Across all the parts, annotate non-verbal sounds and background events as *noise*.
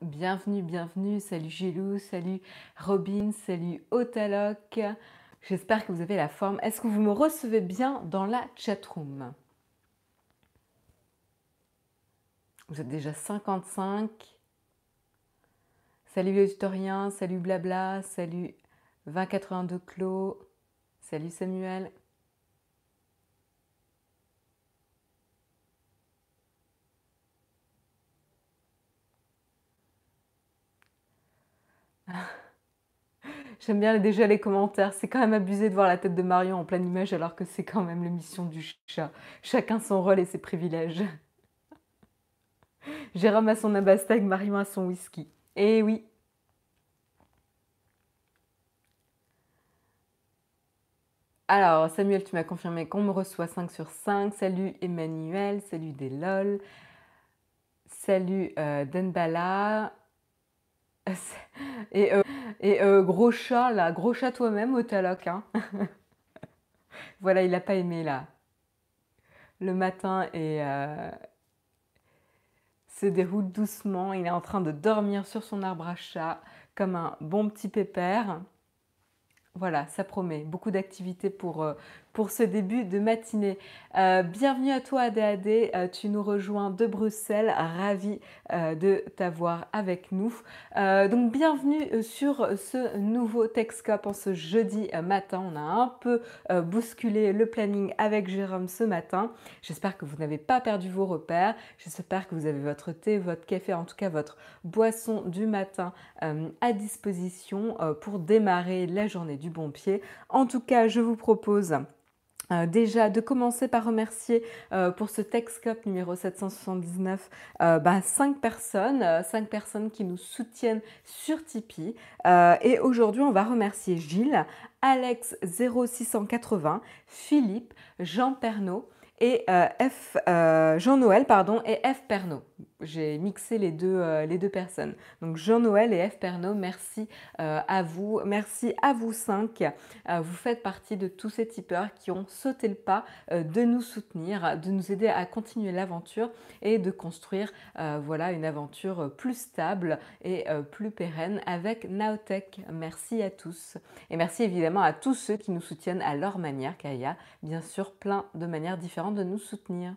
bienvenue, bienvenue, salut Gilou, salut Robin, salut Otaloc, j'espère que vous avez la forme. Est-ce que vous me recevez bien dans la chatroom? Vous êtes déjà 55. Salut le tutorien, salut Blabla, salut 2082 Clos, salut Samuel. J'aime bien déjà les commentaires. C'est quand même abusé de voir la tête de Marion en pleine image alors que c'est quand même l'émission du chat. Chacun son rôle et ses privilèges. *laughs* Jérôme a son abastag, Marion a son whisky. Eh oui. Alors, Samuel, tu m'as confirmé qu'on me reçoit 5 sur 5. Salut Emmanuel, salut Delol, salut euh, Denbala. *laughs* Et, euh, et euh, gros chat, là, gros chat toi-même au taloc. Hein. *laughs* voilà, il n'a pas aimé là. Le matin et se déroule doucement. Il est en train de dormir sur son arbre à chat comme un bon petit pépère. Voilà, ça promet beaucoup d'activités pour, euh, pour ce début de matinée. Euh, bienvenue à toi ADAD, euh, tu nous rejoins de Bruxelles, ravi de t'avoir avec nous. donc bienvenue sur ce nouveau Texcop en ce jeudi matin. On a un peu bousculé le planning avec Jérôme ce matin. J'espère que vous n'avez pas perdu vos repères. J'espère que vous avez votre thé, votre café, en tout cas votre boisson du matin à disposition pour démarrer la journée du bon pied. En tout cas, je vous propose euh, déjà de commencer par remercier euh, pour ce Texcop numéro 779 euh, bah, 5 personnes, 5 personnes qui nous soutiennent sur Tipeee. et aujourd'hui, on va remercier Gilles, Alex 0680, Philippe, Jean Pernaud et F Jean-Noël pardon et F Pernod j'ai mixé les deux, euh, les deux personnes. Donc Jean-Noël et F. Pernod, merci euh, à vous. Merci à vous cinq. Euh, vous faites partie de tous ces tipeurs qui ont sauté le pas de nous soutenir, de nous aider à continuer l'aventure et de construire voilà, une aventure plus stable et plus pérenne avec Naotech. Merci à tous. Et merci évidemment à tous ceux qui nous soutiennent à leur manière, car il y a bien sûr plein de manières différentes de nous soutenir.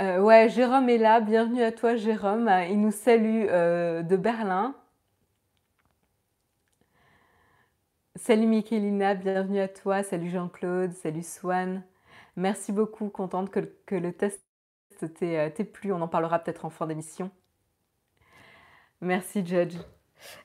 Euh, ouais, Jérôme est là. Bienvenue à toi, Jérôme. Il nous salue euh, de Berlin. Salut Michelina, bienvenue à toi. Salut Jean-Claude, salut Swan. Merci beaucoup, contente que, le test t'ait euh, plu. On en parlera peut-être en fin d'émission. Merci Judge.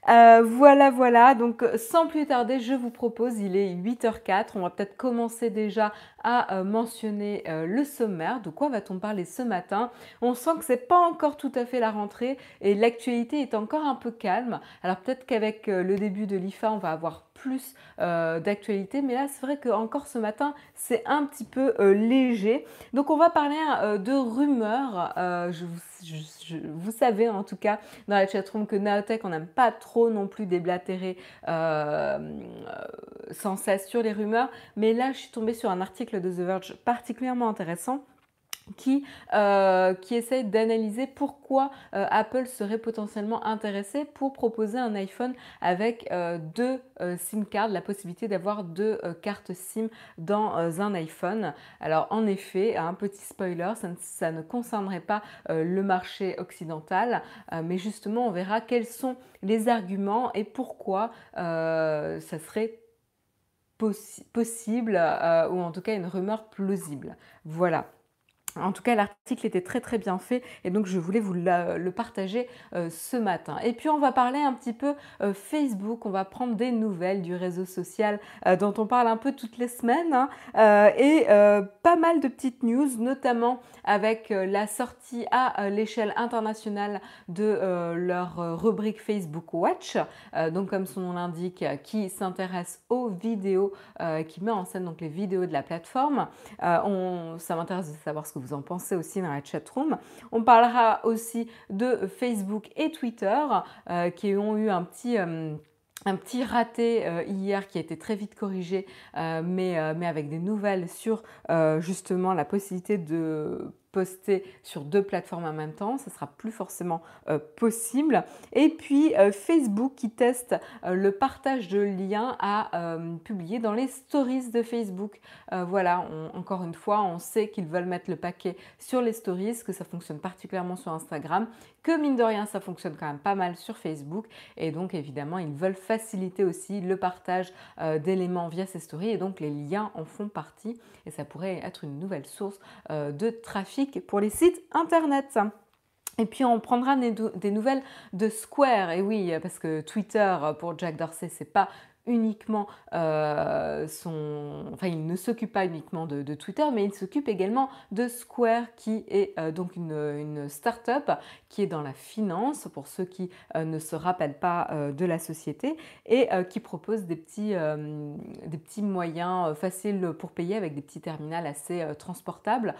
Voilà, voilà. Donc, sans plus tarder, je vous propose, il est 8h04. On va peut-être commencer déjà à euh, mentionner euh, le sommaire. De quoi va-t-on parler ce matin? On sent que c'est pas encore tout à fait la rentrée et l'actualité est encore un peu calme. Alors, peut-être qu'avec le début de l'IFA, on va avoir plus euh, d'actualité. Mais là, c'est vrai que encore ce matin, c'est un petit peu euh, léger. Donc, on va parler euh, de rumeurs. Je vous, savez en tout cas dans la chatroom que Naotech, on n'aime pas trop non plus déblatérer sans cesse sur les rumeurs. Mais là, je suis tombée sur un article de The Verge particulièrement intéressant qui, euh, qui essaye d'analyser pourquoi euh, Apple serait potentiellement intéressé pour proposer un iPhone avec euh, deux SIM cards, la possibilité d'avoir deux cartes SIM dans un iPhone. Alors en effet, un petit spoiler, ça ne, concernerait pas le marché occidental, mais justement on verra quels sont les arguments et pourquoi ça serait possible ou en tout cas une rumeur plausible. Voilà. En tout cas, l'article était très très bien fait et donc je voulais vous le partager euh, ce matin. Et puis on va parler un petit peu euh, Facebook, on va prendre des nouvelles du réseau social euh, dont on parle un peu toutes les semaines hein. et pas mal de petites news, notamment avec la sortie à l'échelle internationale de leur rubrique Facebook Watch, donc comme son nom l'indique, qui s'intéresse aux vidéos, qui met en scène donc les vidéos de la plateforme. Ça m'intéresse de savoir ce que vous en pensez aussi dans la chatroom. On parlera aussi de Facebook et Twitter euh, qui ont eu un petit... Euh, un petit raté euh, hier qui a été très vite corrigé, mais, mais, avec des nouvelles sur justement la possibilité de poster sur deux plateformes en même temps. Ce sera plus forcément possible. Et puis Facebook qui teste le partage de liens à publier dans les stories de Facebook. voilà, encore une fois, on sait qu'ils veulent mettre le paquet sur les stories, que ça fonctionne particulièrement sur Instagram, que mine de rien, ça fonctionne quand même pas mal sur Facebook. Et donc, évidemment, ils veulent faciliter aussi le partage euh, d'éléments via ces stories. Et donc, les liens en font partie. Et ça pourrait être une nouvelle source euh, de trafic pour les sites internet. Et puis on prendra des, nouvelles de Square. Et oui, parce que Twitter pour Jack Dorsey, c'est pas uniquement euh, son... Enfin, il ne s'occupe pas uniquement de, Twitter, mais il s'occupe également de Square, qui est euh, donc une, une start-up qui est dans la finance, pour ceux qui euh, ne se rappellent pas de la société, et qui propose des petits, des petits moyens faciles pour payer avec des petits terminals assez transportables,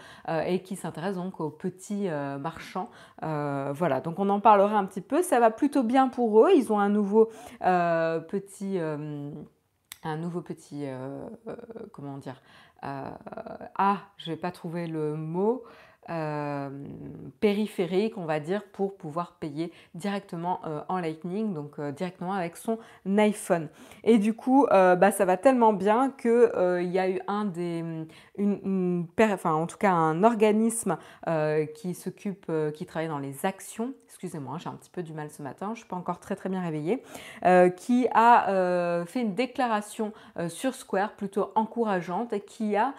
et qui s'intéresse donc aux petits marchands. voilà, donc on en parlera un petit peu. Ça va plutôt bien pour eux. Ils ont un nouveau petit un nouveau petit, euh, euh, comment dire, euh, ah, je vais pas trouver le mot, euh, périphérique, on va dire, pour pouvoir payer directement euh, en Lightning, donc euh, directement avec son iPhone. Et du coup, bah, ça va tellement bien qu'il y a eu un des, une, enfin en tout cas un organisme qui s'occupe, qui travaille dans les actions. Excusez-moi, j'ai un petit peu du mal ce matin, je suis pas encore très très bien réveillée, qui a fait une déclaration sur Square plutôt encourageante et qui a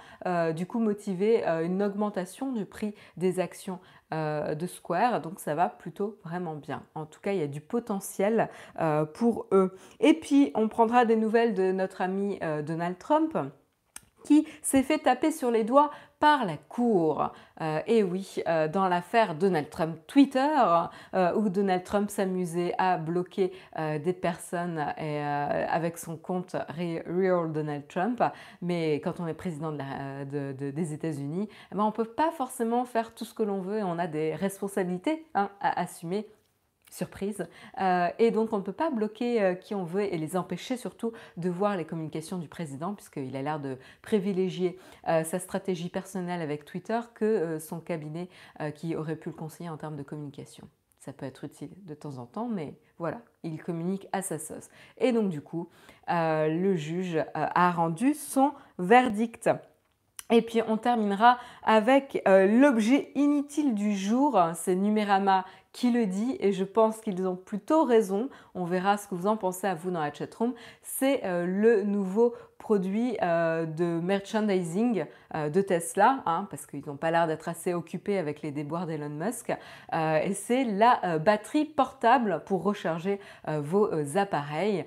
du coup motivé une augmentation du prix des actions euh, de Square, donc ça va plutôt vraiment bien. En tout cas, il y a du potentiel euh, pour eux. Et puis, on prendra des nouvelles de notre ami euh, Donald Trump qui s'est fait taper sur les doigts par la Cour. Euh, et oui, euh, dans l'affaire Donald Trump Twitter, euh, où Donald Trump s'amusait à bloquer des personnes avec son compte Real Donald Trump, mais quand on est président des États-Unis, eh ben, on ne peut pas forcément faire tout ce que l'on veut et on a des responsabilités hein, à assumer surprise. Euh, et donc on ne peut pas bloquer euh, qui on veut et les empêcher surtout de voir les communications du président puisqu'il a l'air de privilégier euh, sa stratégie personnelle avec Twitter que son cabinet qui aurait pu le conseiller en termes de communication. Ça peut être utile de temps en temps, mais voilà, il communique à sa sauce. Et donc du coup, le juge a rendu son verdict. Et puis on terminera avec l'objet inutile du jour, c'est Numérama qui le dit et je pense qu'ils ont plutôt raison. On verra ce que vous en pensez à vous dans la chatroom. C'est euh, le nouveau produit euh, de merchandising euh, de Tesla, hein, parce qu'ils n'ont pas l'air d'être assez occupés avec les déboires d'Elon Musk. et c'est la batterie portable pour recharger vos appareils.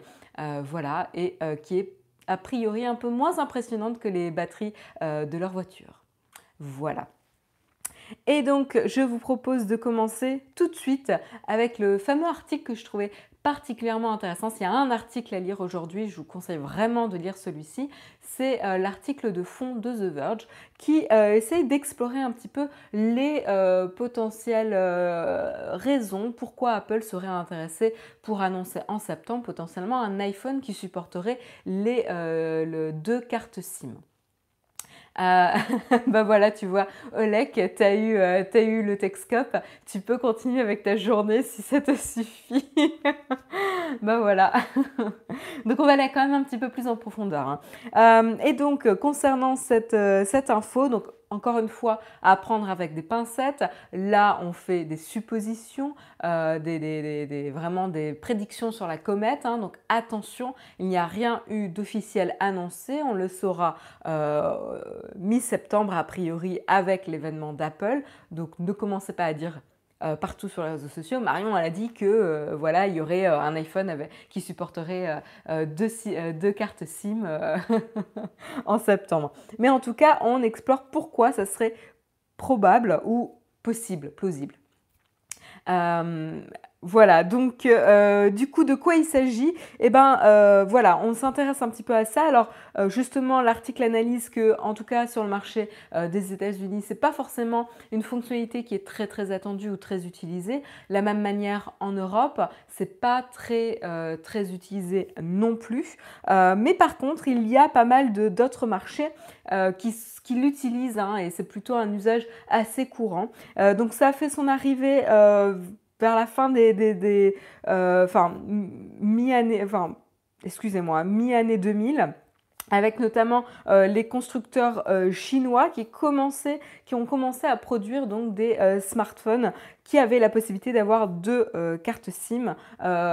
voilà, et qui est a priori un peu moins impressionnante que les batteries de leur voiture. Voilà. Et donc, je vous propose de commencer tout de suite avec le fameux article que je trouvais particulièrement intéressant. S'il y a un article à lire aujourd'hui, je vous conseille vraiment de lire celui-ci. C'est euh, l'article de fond de The Verge qui euh, essaye d'explorer un petit peu les euh, potentielles raisons pourquoi Apple serait intéressé pour annoncer en septembre potentiellement un iPhone qui supporterait les deux cartes SIM. *laughs* Bah voilà, tu vois, Olek, tu as, eu, euh, eu le Texcope, tu peux continuer avec ta journée si ça te *laughs* suffit. Bah voilà. *laughs* donc on va aller quand même un petit peu plus en profondeur. Hein. Euh, et donc, concernant cette, cette info, donc encore une fois, à prendre avec des pincettes. Là, on fait des suppositions, euh, des, vraiment des prédictions sur la comète. Hein. donc attention, il n'y a rien eu d'officiel annoncé. On le saura euh, mi-septembre a priori avec l'événement d'Apple. Donc ne commencez pas à dire euh, partout sur les réseaux sociaux. Marion elle a dit que euh, voilà, il y aurait euh, un iPhone qui supporterait deux, cartes SIM *laughs* en septembre. Mais en tout cas, on explore pourquoi ça serait probable ou possible, plausible. Voilà, donc euh, du coup, de quoi il s'agit? Eh ben, euh, voilà, on s'intéresse un petit peu à ça. Alors, euh, justement, l'article analyse que, en tout cas, sur le marché des États-Unis, c'est pas forcément une fonctionnalité qui est très très attendue ou très utilisée. La même manière en Europe, c'est pas très très utilisé non plus. mais par contre, il y a pas mal d'autres marchés qui, l'utilisent hein, et c'est plutôt un usage assez courant. donc, ça a fait son arrivée vers la fin des, des, euh, enfin mi-année, enfin excusez-moi, mi-année 2000 avec notamment euh, les constructeurs euh, chinois qui, qui ont commencé à produire donc des smartphones qui avaient la possibilité d'avoir deux cartes SIM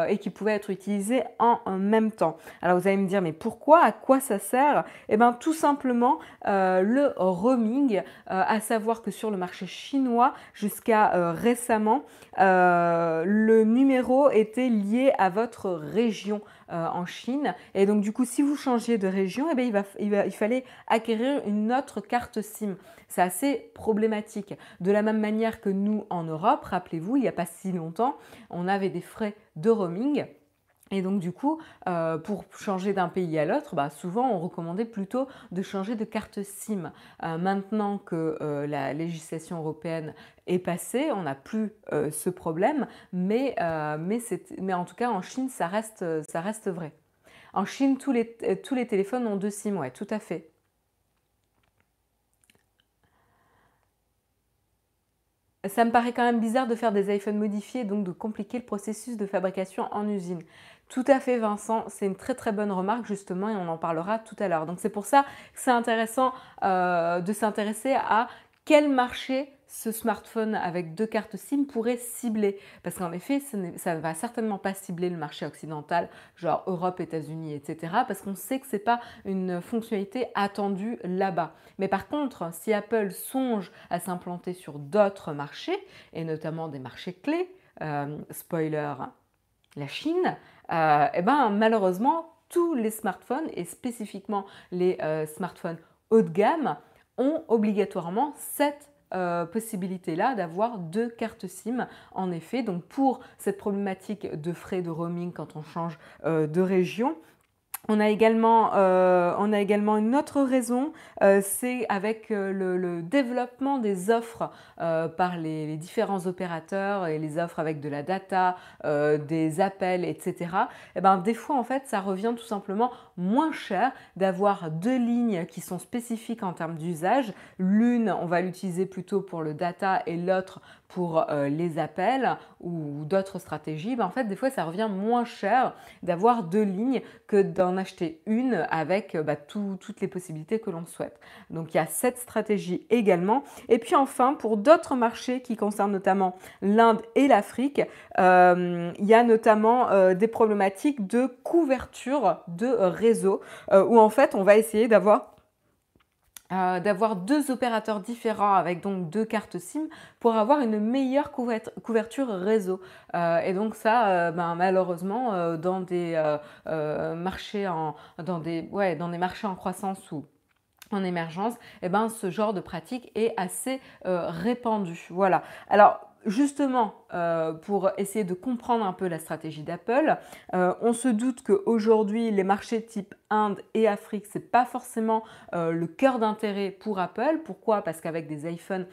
et qui pouvaient être utilisées en, même temps. Alors vous allez me dire mais pourquoi? À quoi ça sert? Eh bien tout simplement le roaming, à savoir que sur le marché chinois jusqu'à récemment, le numéro était lié à votre région euh, en Chine. Et donc du coup, si vous changez de région, eh bien, il, fallait acquérir une autre carte SIM. C'est assez problématique. De la même manière que nous en Europe, rappelez-vous, il n'y a pas si longtemps, on avait des frais de roaming. Et donc du coup, euh, pour changer d'un pays à l'autre, bah, souvent on recommandait plutôt de changer de carte SIM. Euh, maintenant que euh, la législation européenne est passée, on n'a plus ce problème, mais, en tout cas en Chine, ça reste, vrai. En Chine, tous les, tous les téléphones ont deux SIM, ouais, tout à fait. Ça me paraît quand même bizarre de faire des iPhones modifiés, donc de compliquer le processus de fabrication en usine. Tout à fait Vincent, c'est une très très bonne remarque justement et on en parlera tout à l'heure. Donc c'est pour ça que c'est intéressant euh, de s'intéresser à quel marché ce smartphone avec deux cartes SIM pourrait cibler. Parce qu'en effet, ça ne va certainement pas cibler le marché occidental, genre Europe, États-Unis, etc. Parce qu'on sait que ce n'est pas une fonctionnalité attendue là-bas. Mais par contre, si Apple songe à s'implanter sur d'autres marchés, et notamment des marchés clés, euh, spoiler, la Chine, euh, eh ben, malheureusement, tous les smartphones, et spécifiquement les euh, smartphones haut de gamme, ont obligatoirement cette euh, possibilité-là d'avoir deux cartes SIM en effet. Donc pour cette problématique de frais de roaming quand on change de région, on a, également, euh, on a également une autre raison, euh, c'est avec euh, le, développement des offres par les, différents opérateurs et les offres avec de la data, des appels, etc. Et eh ben, des fois, en fait, ça revient tout simplement moins cher d'avoir deux lignes qui sont spécifiques en termes d'usage. L'une, on va l'utiliser plutôt pour le data et l'autre pour les appels ou d'autres stratégies. Ben, en fait, des fois, ça revient moins cher d'avoir deux lignes que d'en acheter une avec bah, toutes les possibilités que l'on souhaite. Donc il y a cette stratégie également. Et puis enfin, pour d'autres marchés qui concernent notamment l'Inde et l'Afrique, euh, il y a notamment euh, des problématiques de couverture de réseau euh, où en fait on va essayer d'avoir euh, d'avoir deux opérateurs différents avec donc deux cartes SIM pour avoir une meilleure couverture réseau. Euh, et donc ça, euh, ben, malheureusement, dans des marchés en dans des ouais, dans des marchés en croissance ou en émergence, eh ben, ce genre de pratique est assez répandu. Voilà. Alors justement, euh, pour essayer de comprendre un peu la stratégie d'Apple, euh, on se doute qu'aujourd'hui, les marchés type Inde et Afrique, ce n'est pas forcément euh, le cœur d'intérêt pour Apple. Pourquoi? Parce qu'avec des iPhones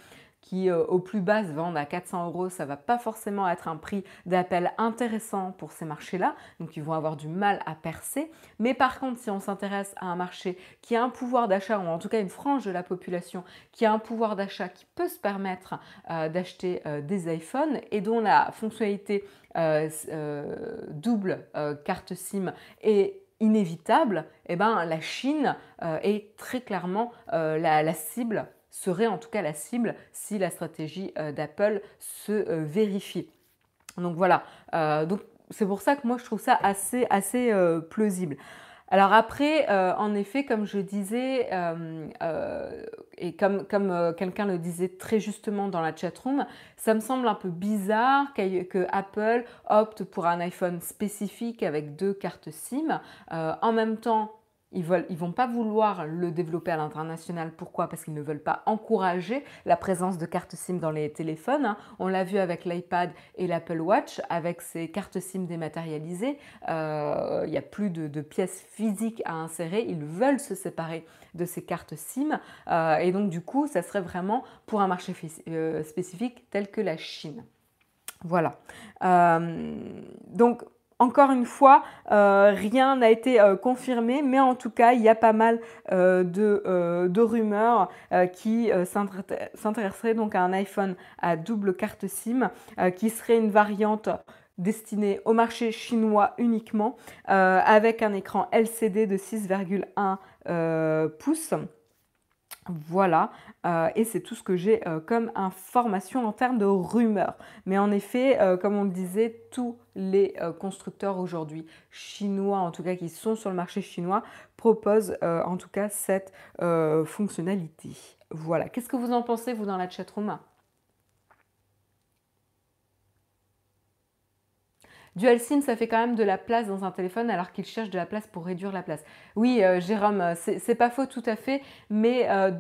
qui euh, au plus bas se vendent à 400 euros, ça va pas forcément être un prix d'appel intéressant pour ces marchés-là, donc ils vont avoir du mal à percer. Mais par contre, si on s'intéresse à un marché qui a un pouvoir d'achat, ou en tout cas une frange de la population qui a un pouvoir d'achat qui peut se permettre euh, d'acheter euh, des iPhones et dont la fonctionnalité double carte SIM est inévitable, eh ben, la Chine est très clairement la cible serait en tout cas la cible si la stratégie euh, d'Apple se euh, vérifie. Donc voilà, euh, donc c'est pour ça que moi je trouve ça assez, assez plausible. Alors après, en effet, comme je disais, et comme, comme quelqu'un le disait très justement dans la chatroom, ça me semble un peu bizarre que Apple opte pour un iPhone spécifique avec deux cartes SIM. en même temps, Ils ne vont pas vouloir le développer à l'international. Pourquoi? Parce qu'ils ne veulent pas encourager la présence de cartes SIM dans les téléphones. Hein. On l'a vu avec l'iPad et l'Apple Watch, avec ces cartes SIM dématérialisées. Euh, il n'y a plus de, pièces physiques à insérer. Ils veulent se séparer de ces cartes SIM. Euh, et donc, du coup, ça serait vraiment pour un marché euh, spécifique tel que la Chine. Voilà. donc, encore une fois, euh, rien n'a été euh, confirmé, mais en tout cas, il y a pas mal euh, de, rumeurs qui s'intéresseraient donc à un iPhone à double carte SIM, qui serait une variante destinée au marché chinois uniquement, avec un écran LCD de 6,1 pouces. Voilà, euh, et c'est tout ce que j'ai euh, comme information en termes de rumeurs. Mais en effet, euh, comme on le disait, tous les constructeurs aujourd'hui chinois, en tout cas qui sont sur le marché chinois, proposent en tout cas cette fonctionnalité. Voilà, qu'est-ce que vous en pensez, vous, dans la chatroom? Dual SIM, ça fait quand même de la place dans un téléphone alors qu'il cherche de la place pour réduire la place. Oui, euh, Jérôme, c'est pas faux tout à fait, mais euh,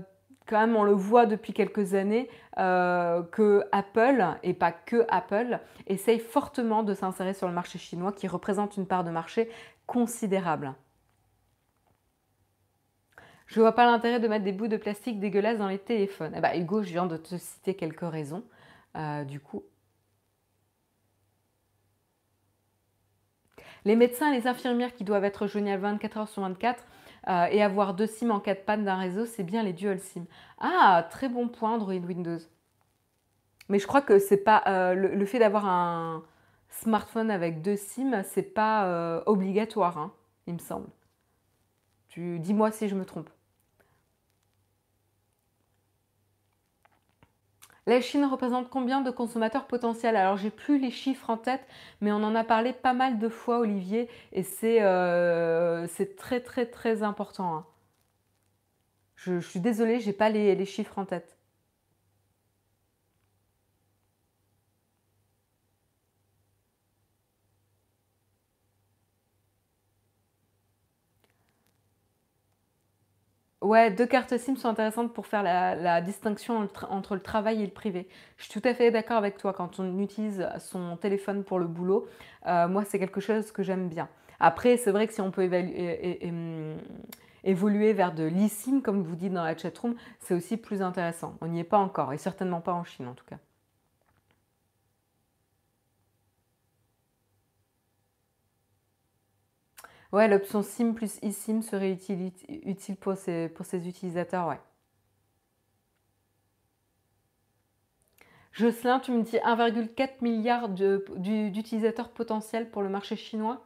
quand même on le voit depuis quelques années euh, que Apple, et pas que Apple, essaye fortement de s'insérer sur le marché chinois qui représente une part de marché considérable. Je vois pas l'intérêt de mettre des bouts de plastique dégueulasses dans les téléphones. Eh ben, Hugo, je viens de te citer quelques raisons. du coup, Les médecins et les infirmières qui doivent être joignables 24 heures sur 24 euh, et avoir deux SIM en cas de panne d'un réseau, c'est bien les dual SIM. Ah, très bon point Android Windows. Mais je crois que c'est pas euh, le, fait d'avoir un smartphone avec deux SIM, c'est pas euh, obligatoire, hein, il me semble. Tu dis-moi si je me trompe. La Chine représente combien de consommateurs potentiels? Alors j'ai plus les chiffres en tête, mais on en a parlé pas mal de fois, Olivier, et c'est euh, très très très important. Hein. Je, suis désolée, j'ai pas les chiffres en tête. Ouais, deux cartes SIM sont intéressantes pour faire la, distinction entre le travail et le privé. Je suis tout à fait d'accord avec toi quand on utilise son téléphone pour le boulot. Euh, moi, c'est quelque chose que j'aime bien. Après, c'est vrai que si on peut évoluer vers de l'eSIM, comme vous dites dans la chatroom, c'est aussi plus intéressant. On n'y est pas encore, et certainement pas en Chine en tout cas. Ouais, l'option SIM plus eSIM serait utile, utile pour, ces, pour ces utilisateurs, ouais. Jocelyn, tu me dis 1,4 milliard d'utilisateurs potentiels pour le marché chinois?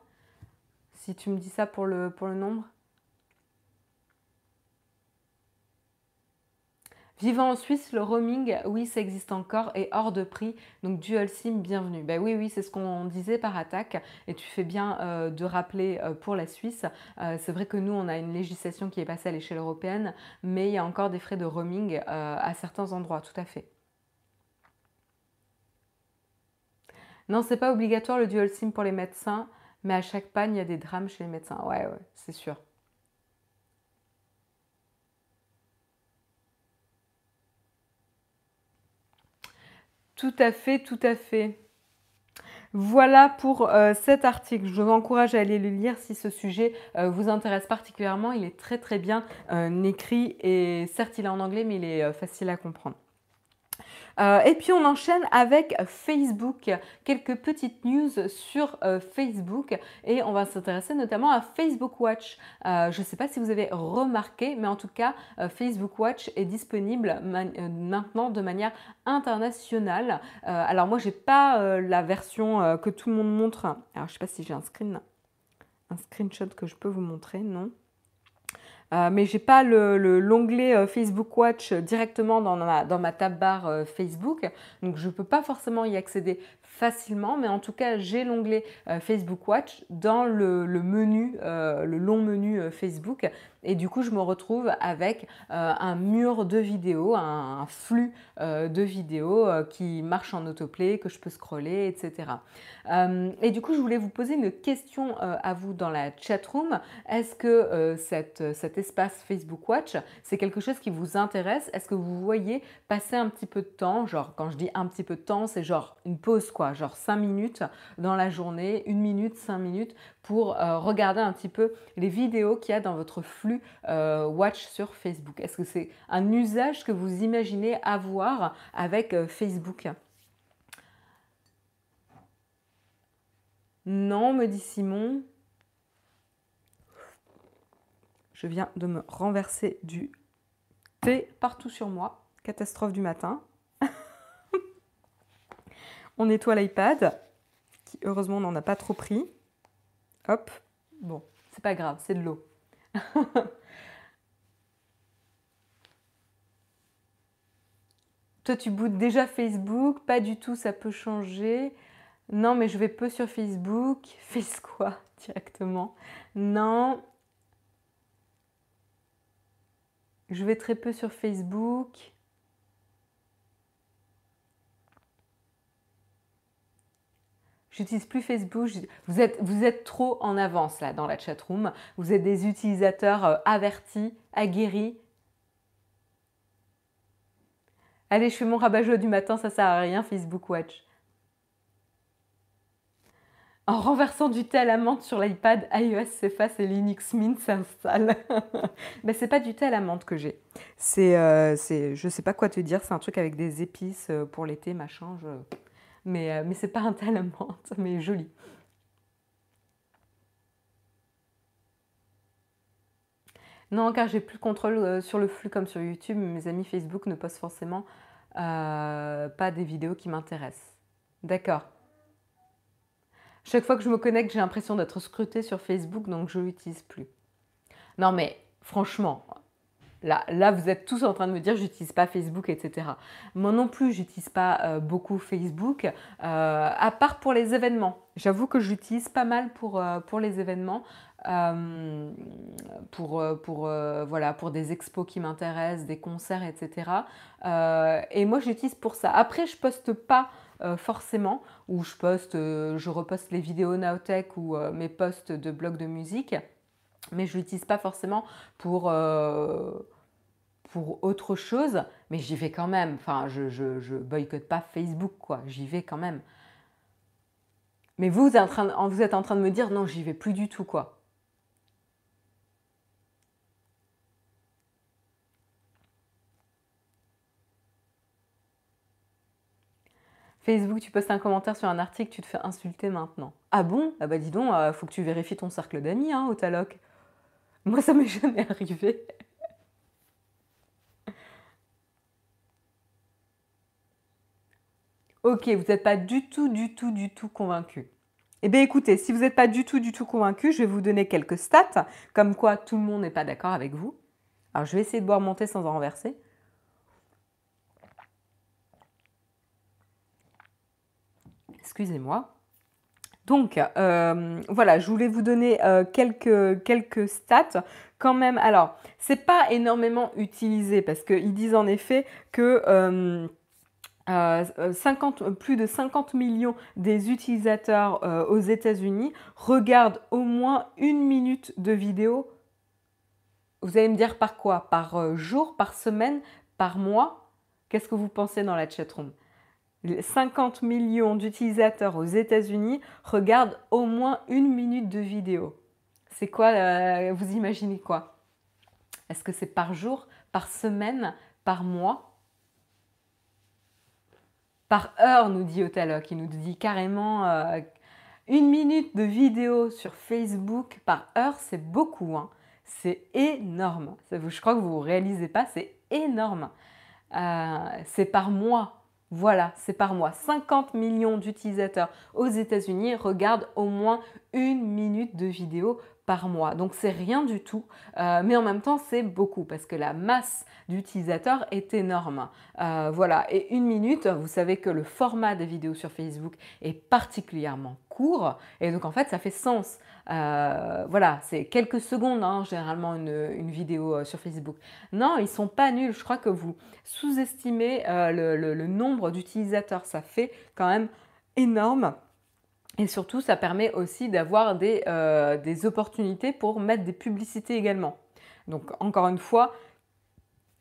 Si tu me dis ça pour le, pour le nombre? Vivant en Suisse, le roaming, oui, ça existe encore et hors de prix. Donc dual SIM, bienvenue. Ben oui, oui, c'est ce qu'on disait par attaque et tu fais bien euh, de rappeler euh, pour la Suisse. Euh, c'est vrai que nous, on a une législation qui est passée à l'échelle européenne, mais il y a encore des frais de roaming à certains endroits, tout à fait. Non, c'est pas obligatoire le dual SIM pour les médecins, mais à chaque panne, il y a des drames chez les médecins. Ouais, ouais, c'est sûr. Tout à fait, tout à fait. Voilà pour euh, cet article. Je vous encourage à aller le lire si ce sujet euh, vous intéresse particulièrement. Il est très très bien euh, écrit et certes il est en anglais mais il est facile à comprendre. Euh, et puis on enchaîne avec Facebook, quelques petites news sur euh, Facebook et on va s'intéresser notamment à Facebook Watch. Euh, je ne sais pas si vous avez remarqué, mais en tout cas Facebook Watch est disponible maintenant de manière internationale. alors moi j'ai pas la version que tout le monde montre. Alors je sais pas si j'ai un screen, un screenshot que je peux vous montrer, non euh, mais j'ai pas l'onglet le, euh, Facebook Watch directement dans ma, dans ma tab bar euh, Facebook, donc je ne peux pas forcément y accéder facilement, mais en tout cas j'ai l'onglet Facebook Watch dans le, menu, le long menu Facebook, et du coup je me retrouve avec un mur de vidéos, un, flux de vidéos qui marche en autoplay, que je peux scroller, etc. et du coup je voulais vous poser une question à vous dans la chat room. Est-ce que cet espace Facebook Watch, c'est quelque chose qui vous intéresse? Est-ce que vous voyez passer un petit peu de temps, genre quand je dis un petit peu de temps, c'est genre une pause quoi, genre 5 minutes dans la journée, une minute, 5 minutes pour euh, regarder un petit peu les vidéos qu'il y a dans votre flux euh, Watch sur Facebook. Est-ce que c'est un usage que vous imaginez avoir avec euh, Facebook? Non, me dit Simon. Je viens de me renverser du thé partout sur moi. Catastrophe du matin. *laughs* on nettoie l'iPad, qui heureusement n'en a pas trop pris. Hop, bon, c'est pas grave, c'est de l'eau. *laughs* Toi, tu bootes déjà Facebook, pas du tout, ça peut changer. Non, mais je vais peu sur Facebook. *laughs* Fais quoi directement? Non, Je vais très peu sur Facebook. J'utilise plus Facebook. Vous êtes, trop en avance là dans la chatroom. Vous êtes des utilisateurs euh, avertis, aguerris. Allez, je fais mon rabat du matin, ça sert à rien, Facebook Watch. En renversant du thé à la menthe sur l'iPad, iOS s'efface et Linux Mint s'installe. *laughs* Mais c'est pas du thé à la menthe que j'ai. C'est, euh, je sais pas quoi te dire, c'est un truc avec des épices euh, pour l'été, machin. Mais, euh, mais c'est pas un menthe, mais joli. Non, car j'ai plus le contrôle sur le flux comme sur YouTube. Mes amis Facebook ne postent forcément pas des vidéos qui m'intéressent. D'accord. Chaque fois que je me connecte, j'ai l'impression d'être scrutée sur Facebook, donc je ne l'utilise plus. Non mais franchement, là, vous êtes tous en train de me dire j'utilise pas Facebook, etc. Moi non plus, j'utilise pas euh, beaucoup Facebook, euh, à part pour les événements. J'avoue que j'utilise pas mal pour, euh, pour les événements. pour, pour, voilà, pour des expos qui m'intéressent, des concerts, etc. et moi, j'utilise pour ça. Après, je poste pas forcément, où je poste, je reposte les vidéos Nowtech ou mes posts de blog de musique, mais je l'utilise pas forcément pour, pour autre chose, mais j'y vais quand même. Enfin, je, je, boycotte pas Facebook, quoi, j'y vais quand même. Mais vous, êtes en train, vous êtes en train de me dire non, j'y vais plus du tout, quoi. Facebook, tu postes un commentaire sur un article, tu te fais insulter maintenant. Ah bon? Ah bah dis donc, euh, faut que tu vérifies ton cercle d'amis hein, au Taloc. Moi, ça m'est jamais arrivé. ok, vous n'êtes pas du tout, du tout, du tout convaincu. Eh bien écoutez, si vous n'êtes pas du tout, du tout convaincu, je vais vous donner quelques stats, comme quoi tout le monde n'est pas d'accord avec vous. Alors je vais essayer de boire monter sans en renverser. Excusez-moi. Donc, euh, voilà, je voulais vous donner euh, quelques, stats quand même. Alors, c'est pas énormément utilisé parce qu'ils disent en effet que 50, euh, plus de 50 millions des utilisateurs aux États-Unis regardent au moins une minute de vidéo. Vous allez me dire par quoi? Par jour, par semaine, par mois? Qu'est-ce que vous pensez dans la chatroom? 50 millions d'utilisateurs aux États-Unis regardent au moins une minute de vidéo. C'est quoi euh, Vous imaginez quoi? Est-ce que c'est par jour, par semaine, par mois? Par heure, nous dit Otaloc. Il nous dit carrément euh, une minute de vidéo sur Facebook par heure, c'est beaucoup. Hein. C'est énorme. Je crois que vous ne réalisez pas, c'est énorme. Euh, c'est par mois. Voilà, c'est par mois. 50 millions d'utilisateurs aux États-Unis regardent au moins une minute de vidéo par mois. Donc c'est rien du tout, euh, mais en même temps c'est beaucoup parce que la masse d'utilisateurs est énorme. Euh, voilà, et une minute, vous savez que le format des vidéos sur Facebook est particulièrement court, et donc en fait ça fait sens. Euh, voilà, c'est quelques secondes hein, généralement une, vidéo sur Facebook. Non, ils sont pas nuls. Je crois que vous sous-estimez le nombre d'utilisateurs. Ça fait quand même énorme. Et surtout, ça permet aussi d'avoir euh, des, opportunités pour mettre des publicités également. Donc, encore une fois,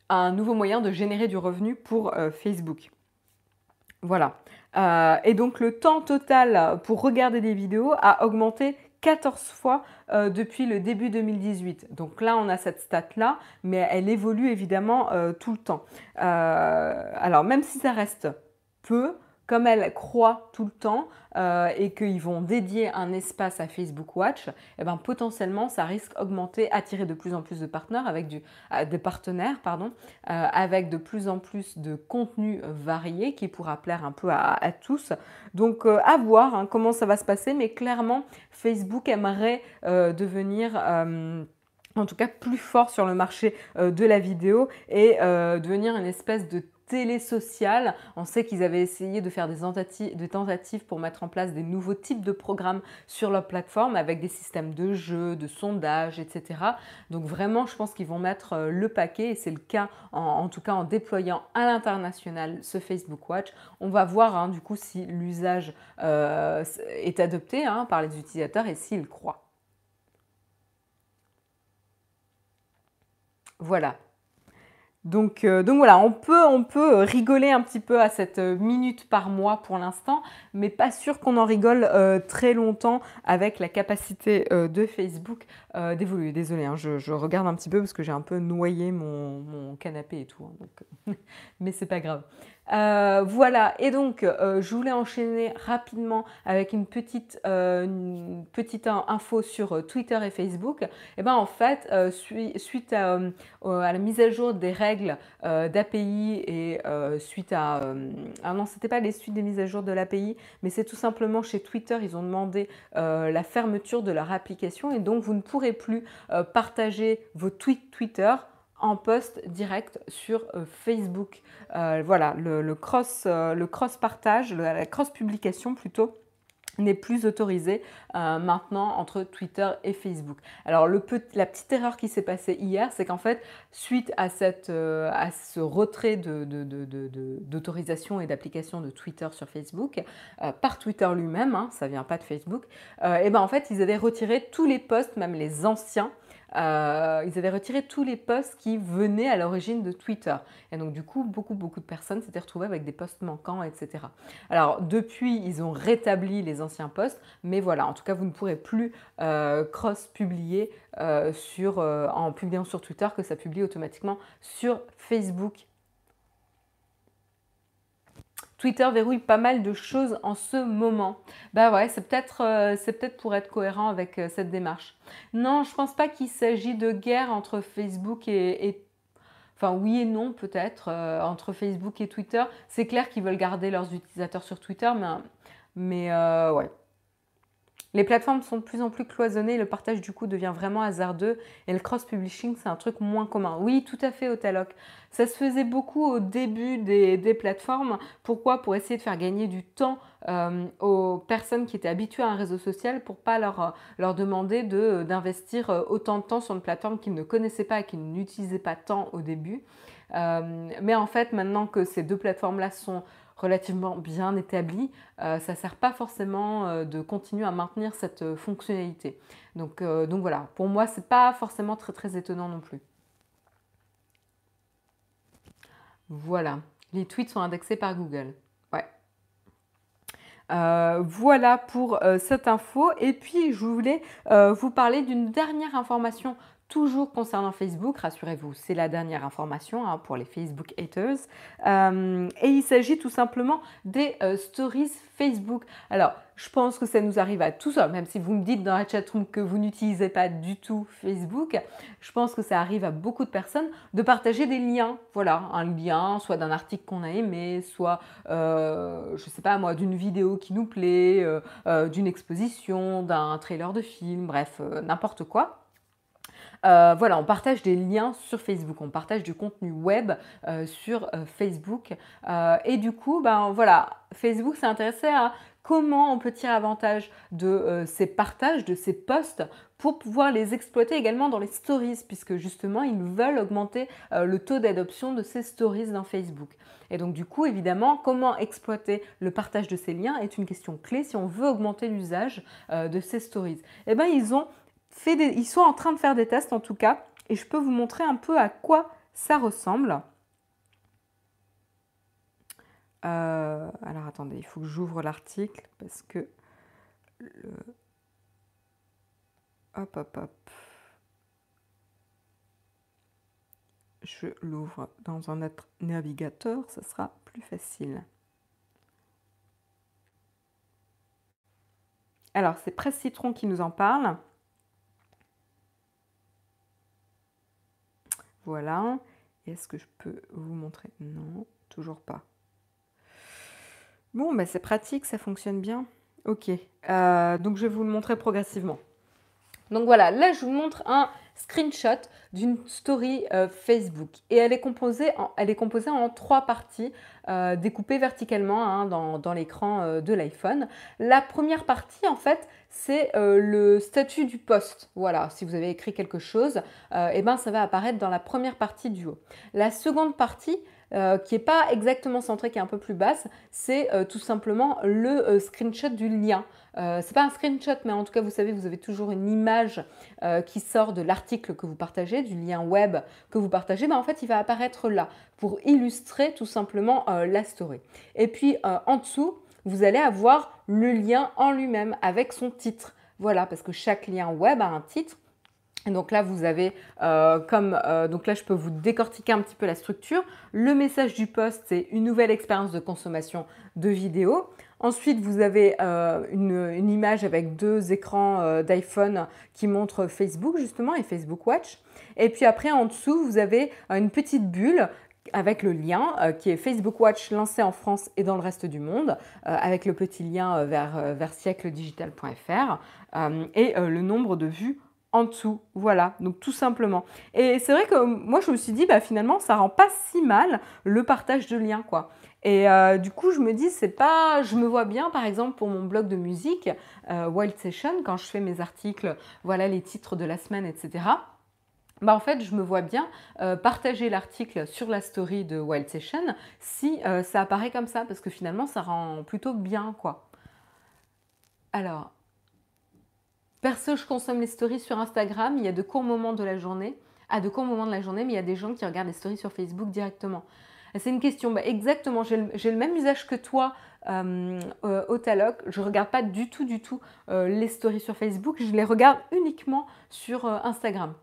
un nouveau moyen de générer du revenu pour euh, Facebook. Voilà. Euh, et donc, le temps total pour regarder des vidéos a augmenté 14 fois depuis le début 2018. Donc là, on a cette stat-là, mais elle évolue évidemment tout le temps. alors, même si ça reste peu, comme elle croît tout le temps euh, et qu'ils vont dédier un espace à Facebook Watch, eh ben, potentiellement ça risque d'augmenter, attirer de plus en plus de partenaires avec du, euh, des partenaires, pardon, euh, avec de plus en plus de contenus variés qui pourra plaire un peu à, tous. Donc à voir hein, comment ça va se passer, mais clairement Facebook aimerait devenir en tout cas plus fort sur le marché de la vidéo et devenir une espèce de télé sociale. On sait qu'ils avaient essayé de faire des tentatives, pour mettre en place des nouveaux types de programmes sur leur plateforme avec des systèmes de jeux, de sondages, etc. Donc vraiment, je pense qu'ils vont mettre euh, le paquet et c'est le cas en, tout cas en déployant à l'international ce Facebook Watch. On va voir hein, du coup si l'usage euh, est adopté hein, par les utilisateurs et s'ils croient. Voilà, donc, euh, donc, voilà, on peut, on peut rigoler un petit peu à cette euh, minute par mois pour l'instant, mais pas sûr qu'on en rigole euh, très longtemps avec la capacité de Facebook d'évoluer. Désolée, hein, je, regarde un petit peu parce que j'ai un peu noyé mon, canapé et tout, hein, *laughs* mais c'est pas grave. Euh, voilà, et donc euh, je voulais enchaîner rapidement avec une petite, euh, petite info sur Twitter et Facebook. Et eh ben en fait, suite à, la mise à jour des règles d'API et suite à... ah non, c'était pas les suites des mises à jour de l'API, mais c'est tout simplement chez Twitter, ils ont demandé la fermeture de leur application et donc vous ne pourrez plus partager vos tweets Twitter en post direct sur euh, Facebook. Euh, voilà, le, cross, euh, le cross partage, la cross publication plutôt n'est plus autorisé maintenant entre Twitter et Facebook. Alors la petite erreur qui s'est passée hier, c'est qu'en fait, suite à, cette, à ce retrait d'autorisation et d'application de Twitter sur Facebook, par Twitter lui-même, hein, ça vient pas de Facebook, et ben en fait, ils avaient retiré tous les posts, même les anciens, euh, ils avaient retiré tous les posts qui venaient à l'origine de Twitter. Et donc du coup, beaucoup, beaucoup de personnes s'étaient retrouvées avec des posts manquants, etc. Alors depuis, ils ont rétabli les anciens posts, mais voilà, en tout cas, vous ne pourrez plus euh, cross-publier euh, en publiant sur Twitter que ça publie automatiquement sur Facebook Twitter verrouille pas mal de choses en ce moment. Bah ouais, c'est peut-être euh, peut pour être cohérent avec euh, cette démarche. Non, je pense pas qu'il s'agit de guerre entre Facebook et, Enfin oui et non peut-être euh, entre Facebook et Twitter. C'est clair qu'ils veulent garder leurs utilisateurs sur Twitter, mais, mais ouais, les plateformes sont de plus en plus cloisonnées, le partage du coup devient vraiment hasardeux et le cross-publishing c'est un truc moins commun. Oui, tout à fait, Otaloc. Ça se faisait beaucoup au début des, plateformes. Pourquoi? Pour essayer de faire gagner du temps euh, aux personnes qui étaient habituées à un réseau social pour pas leur, leur demander d'investir euh, autant de temps sur une plateforme qu'ils ne connaissaient pas et qu'ils n'utilisaient pas tant au début. Euh, mais en fait, maintenant que ces deux plateformes-là sont relativement bien établi, euh, ça ne sert pas forcément euh, de continuer à maintenir cette euh, fonctionnalité. Donc, donc voilà, pour moi, ce n'est pas forcément très très étonnant non plus. Voilà, les tweets sont indexés par Google. Ouais. voilà pour cette info. Et puis, je voulais vous parler d'une dernière information toujours concernant Facebook, rassurez-vous, c'est la dernière information hein, pour les Facebook haters. Euh, et il s'agit tout simplement des euh, stories Facebook. Alors, je pense que ça nous arrive à tous, même si vous me dites dans la chatroom que vous n'utilisez pas du tout Facebook, je pense que ça arrive à beaucoup de personnes de partager des liens. Voilà, un lien, soit d'un article qu'on a aimé, soit, euh, je ne sais pas moi, d'une vidéo qui nous plaît, d'une exposition, d'un trailer de film, bref, n'importe quoi. Euh, voilà, on partage des liens sur Facebook, on partage du contenu web euh, sur euh, Facebook. et du coup, ben voilà, Facebook s'est intéressé à comment on peut tirer avantage de ces partages, de ces posts pour pouvoir les exploiter également dans les stories, puisque justement, ils veulent augmenter le taux d'adoption de ces stories dans Facebook. Et donc, du coup, évidemment, comment exploiter le partage de ces liens est une question clé si on veut augmenter l'usage de ces stories. Eh bien, ils ont ils sont en train de faire des tests en tout cas, et je peux vous montrer un peu à quoi ça ressemble. Euh, alors attendez, il faut que j'ouvre l'article parce que Hop, hop, hop. Je l'ouvre dans un autre navigateur, ça sera plus facile. Alors, c'est Presse Citron qui nous en parle. Voilà. Est-ce que je peux vous montrer? Non, toujours pas. Bon, ben c'est pratique, ça fonctionne bien. Ok, euh, donc je vais vous le montrer progressivement. Donc voilà, là je vous montre un screenshot d'une story euh, Facebook et elle est composée en, elle est composée en trois parties euh, découpées verticalement hein, dans, l'écran euh, de l'iPhone. La première partie en fait c'est le statut du post. Voilà, si vous avez écrit quelque chose, eh ben ça va apparaître dans la première partie du haut. La seconde partie qui n'est pas exactement centrée, qui est un peu plus basse, c'est tout simplement le screenshot du lien. Euh, c'est pas un screenshot, mais en tout cas, vous savez, vous avez toujours une image euh, qui sort de l'article que vous partagez, du lien web que vous partagez. Ben, en fait, il va apparaître là pour illustrer tout simplement euh, la story. Et puis en dessous, vous allez avoir le lien en lui-même avec son titre. Voilà, parce que chaque lien web a un titre. Et donc là, vous avez comme donc là, je peux vous décortiquer un petit peu la structure. Le message du post, c'est une nouvelle expérience de consommation de vidéo. Ensuite, vous avez euh, une, image avec deux écrans euh, d'iPhone qui montrent Facebook justement et Facebook Watch. Et puis après, en dessous, vous avez une petite bulle avec le lien euh, qui est Facebook Watch lancé en France et dans le reste du monde, avec le petit lien vers, vers siècledigital.fr et le nombre de vues en dessous. Voilà, donc tout simplement. Et c'est vrai que moi, je me suis dit, bah, finalement, ça rend pas si mal le partage de liens, quoi. Et euh, du coup, je me dis, c'est pas. Je me vois bien, par exemple, pour mon blog de musique, euh, Wild Session, quand je fais mes articles, voilà les titres de la semaine, etc. Bah en fait, je me vois bien euh, partager l'article sur la story de Wild Session si ça apparaît comme ça, parce que finalement, ça rend plutôt bien, quoi. Alors, perso, je consomme les stories sur Instagram. Il y a de courts moments de la journée. Ah, de courts moments de la journée, mais il y a des gens qui regardent les stories sur Facebook directement. C'est une question. Bah, exactement, j'ai le, même usage que toi euh, euh, au Taloc. Je ne regarde pas du tout, du tout euh, les stories sur Facebook. Je les regarde uniquement sur Instagram.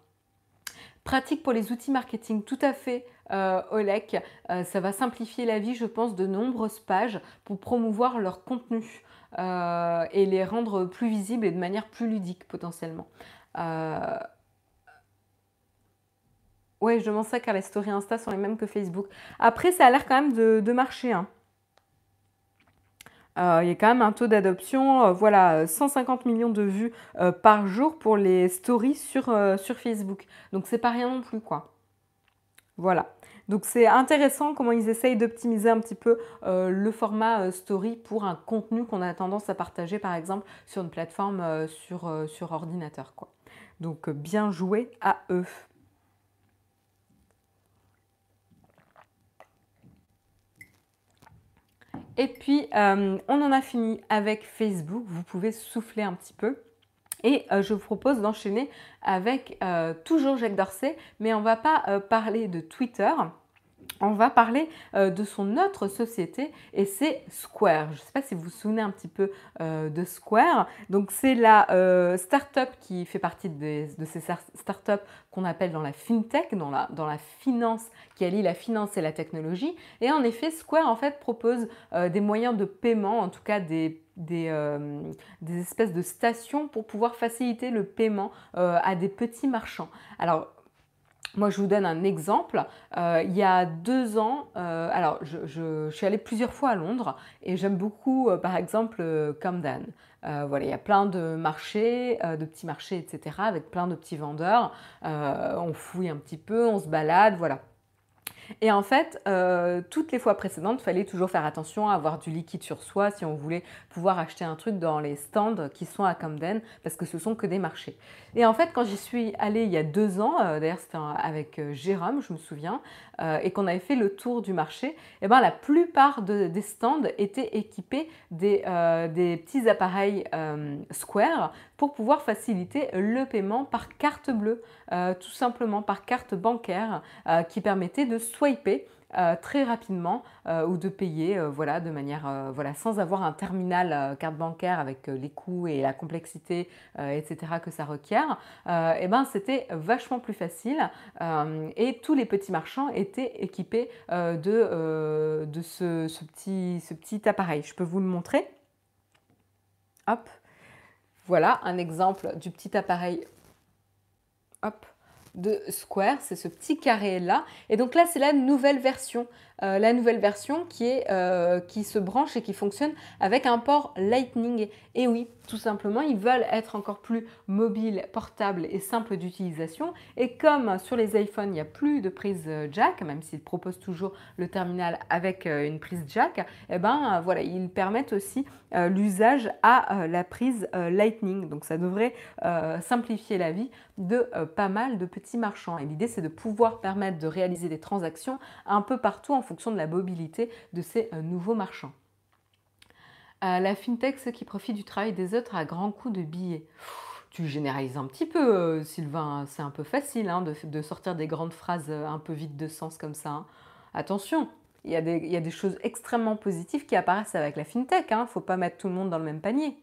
Pratique pour les outils marketing, tout à fait, Olek. ça va simplifier la vie, je pense, de nombreuses pages pour promouvoir leur contenu et les rendre plus visibles et de manière plus ludique potentiellement. Ouais, je demande ça car les stories Insta sont les mêmes que Facebook. Après, ça a l'air quand même de, marcher. Hein. Euh, il y a quand même un taux d'adoption, euh, voilà, 150 millions de vues euh, par jour pour les stories sur, Facebook. Donc c'est pas rien non plus, quoi. Voilà. Donc c'est intéressant comment ils essayent d'optimiser un petit peu le format story pour un contenu qu'on a tendance à partager, par exemple, sur une plateforme sur, ordinateur. Donc bien joué à eux. Et puis, euh, on en a fini avec Facebook. Vous pouvez souffler un petit peu. Et euh, je vous propose d'enchaîner avec euh, toujours Jacques Dorsey, mais on ne va pas parler de Twitter. On va parler euh, de son autre société et c'est Square. Je ne sais pas si vous vous souvenez un petit peu euh, de Square. Donc c'est la euh, start-up qui fait partie de ces start-up qu'on appelle dans la fintech, dans la, finance, qui allie la finance et la technologie. Et en effet, Square en fait propose des moyens de paiement, en tout cas des espèces de stations pour pouvoir faciliter le paiement à des petits marchands. Moi, je vous donne un exemple. Euh, il y a deux ans, euh, alors je, suis allée plusieurs fois à Londres et j'aime beaucoup, euh, par exemple, Camden. voilà, il y a plein de marchés, de petits marchés, etc., avec plein de petits vendeurs. on fouille un petit peu, on se balade, voilà. Et en fait, euh, toutes les fois précédentes, il fallait toujours faire attention à avoir du liquide sur soi si on voulait pouvoir acheter un truc dans les stands qui sont à Camden, parce que ce sont que des marchés. Et en fait, quand j'y suis allée il y a deux ans, euh, d'ailleurs c'était avec euh, Jérôme, je me souviens, et qu'on avait fait le tour du marché, eh ben, la plupart des stands étaient équipés des, des petits appareils Square pour pouvoir faciliter le paiement par carte bleue, tout simplement par carte bancaire, qui permettait de swiper euh, très rapidement euh, ou de payer euh, voilà, de manière voilà, sans avoir un terminal carte bancaire avec les coûts et la complexité etc. que ça requiert, et eh ben, c'était vachement plus facile et tous les petits marchands étaient équipés de, ce petit appareil. Je peux vous le montrer. Hop, voilà un exemple du petit appareil. Hop de Square, c'est ce petit carré là. Et donc là, c'est la nouvelle version. Euh, la nouvelle version qui, est, euh, qui se branche et qui fonctionne avec un port Lightning. Et oui, tout simplement, ils veulent être encore plus mobile, portable et simple d'utilisation. Et comme sur les iPhones, il n'y a plus de prise euh, jack, même s'ils proposent toujours le terminal avec une prise jack, eh ben voilà, ils permettent aussi l'usage à la prise Lightning. Donc ça devrait simplifier la vie de pas mal de petits marchands. Et l'idée, c'est de pouvoir permettre de réaliser des transactions un peu partout en fonction de la mobilité de ces euh, nouveaux marchands. Euh, la fintech, ceux qui profitent du travail des autres à grands coups de billets. Tu généralises un petit peu, euh, Sylvain. C'est un peu facile hein, de, sortir des grandes phrases un peu vides de sens comme ça. Hein. Attention, il y, a des, choses extrêmement positives qui apparaissent avec la fintech. Il hein. ne faut pas mettre tout le monde dans le même panier.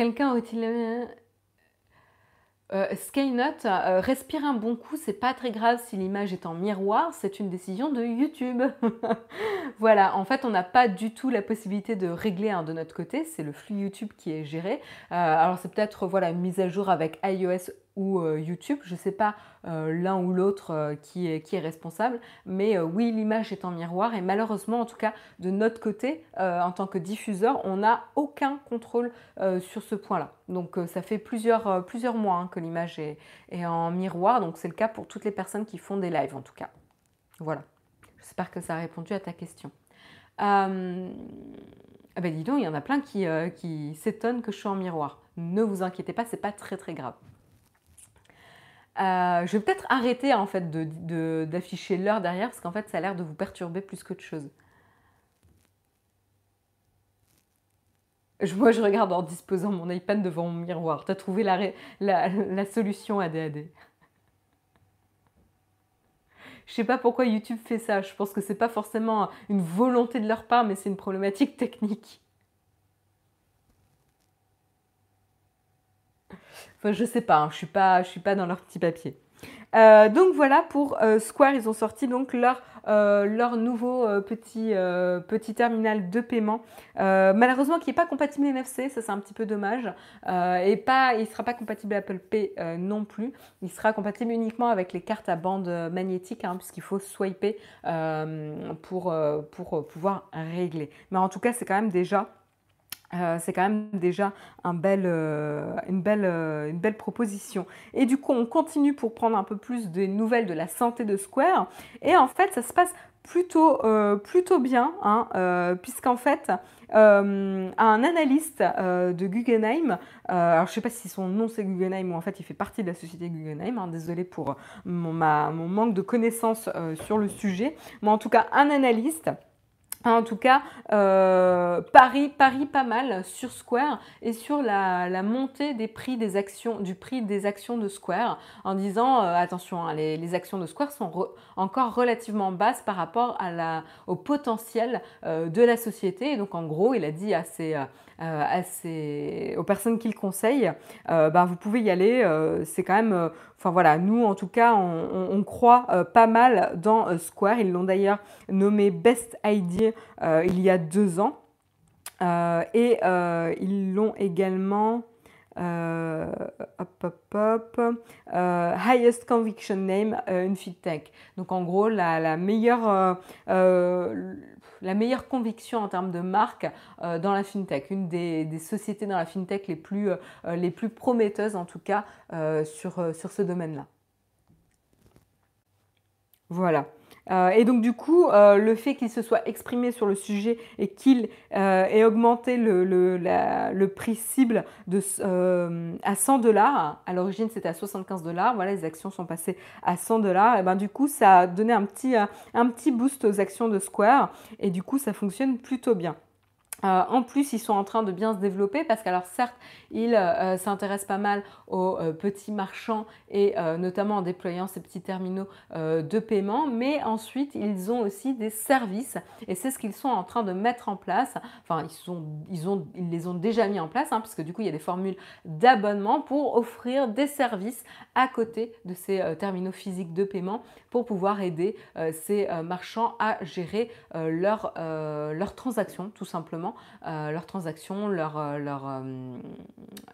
Quelqu'un aurait-il euh, Skynote, euh, respire un bon coup, c'est pas très grave si l'image est en miroir, c'est une décision de YouTube. *laughs* voilà, en fait, on n'a pas du tout la possibilité de régler de notre côté, c'est le flux YouTube qui est géré. Euh, alors, c'est peut-être voilà, une mise à jour avec iOS ou euh, YouTube, je ne sais pas euh, l'un ou l'autre euh, qui, est, qui est responsable, mais oui, l'image est en miroir et malheureusement, en tout cas, de notre côté, en tant que diffuseur, on n'a aucun contrôle sur ce point-là. Donc ça fait plusieurs, plusieurs mois hein, que l'image est, en miroir, donc c'est le cas pour toutes les personnes qui font des lives en tout cas. Voilà, j'espère que ça a répondu à ta question. Ah ben dis donc, il y en a plein qui, qui s'étonnent que je suis en miroir. Ne vous inquiétez pas, c'est pas très très grave. Euh, je vais peut-être arrêter en fait d'afficher l'heure derrière parce qu'en fait ça a l'air de vous perturber plus qu'autre chose. Moi je regarde en disposant mon iPad devant mon miroir. Tu as trouvé la, la, solution ADAD. Je sais pas pourquoi YouTube fait ça. Je pense que c'est pas forcément une volonté de leur part, mais c'est une problématique technique. Enfin, je sais pas, hein, je suis pas, suis pas dans leur petit papier. Euh, donc voilà pour euh, Square, ils ont sorti donc leur, euh, nouveau petit, terminal de paiement. malheureusement qui n'est pas compatible NFC, ça c'est un petit peu dommage. et pas, il ne sera pas compatible Apple Pay non plus. Il sera compatible uniquement avec les cartes à bande magnétique hein, puisqu'il faut swiper pour pouvoir régler. Mais en tout cas c'est quand même déjà euh, c'est quand même déjà euh, une, belle, euh, une, belle, proposition. Et du coup, on continue pour prendre un peu plus des nouvelles de la santé de Square. Et en fait, ça se passe plutôt, plutôt bien, hein, puisqu'en fait, un analyste de Guggenheim, alors je ne sais pas si son nom c'est Guggenheim ou en fait il fait partie de la société Guggenheim, hein, désolé pour mon, mon, manque de connaissances sur le sujet, mais en tout cas un analyste En tout cas, euh, Paris, Paris pas mal sur Square et sur la, montée des prix des actions, du prix des actions de Square en disant euh, attention, hein, les, actions de Square sont encore relativement basses par rapport au potentiel euh, de la société. Et donc en gros, il a dit à ses, aux personnes qu'il conseille, bah, vous pouvez y aller. c'est quand même, enfin voilà, nous en tout cas, on, croit pas mal dans Square. Ils l'ont d'ailleurs nommé Best Idea euh, il y a deux ans. Euh, et euh, ils l'ont également highest conviction name in FinTech. Donc en gros, la, meilleure, la meilleure conviction en termes de marque dans la FinTech, une des, sociétés dans la FinTech les plus, plus prometteuses en tout cas sur, sur ce domaine-là. Voilà. Euh, et donc du coup, euh, le fait qu'il se soit exprimé sur le sujet et qu'il euh, ait augmenté le, prix cible de, à 100 dollars, à l'origine c'était à 75 dollars, voilà, les actions sont passées à 100 dollars, et ben du coup ça a donné un petit, un petit boost aux actions de Square et du coup ça fonctionne plutôt bien. Euh, en plus, ils sont en train de bien se développer parce qu'alors certes, ils euh, s'intéressent pas mal aux euh, petits marchands et notamment en déployant ces petits terminaux de paiement, mais ensuite ils ont aussi des services et c'est ce qu'ils sont en train de mettre en place. Enfin, ils, les ont déjà mis en place hein, parce que du coup, il y a des formules d'abonnement pour offrir des services à côté de ces terminaux physiques de paiement pour pouvoir aider ces marchands à gérer leurs transactions tout simplement euh, leurs transactions, leur, euh, leur, euh,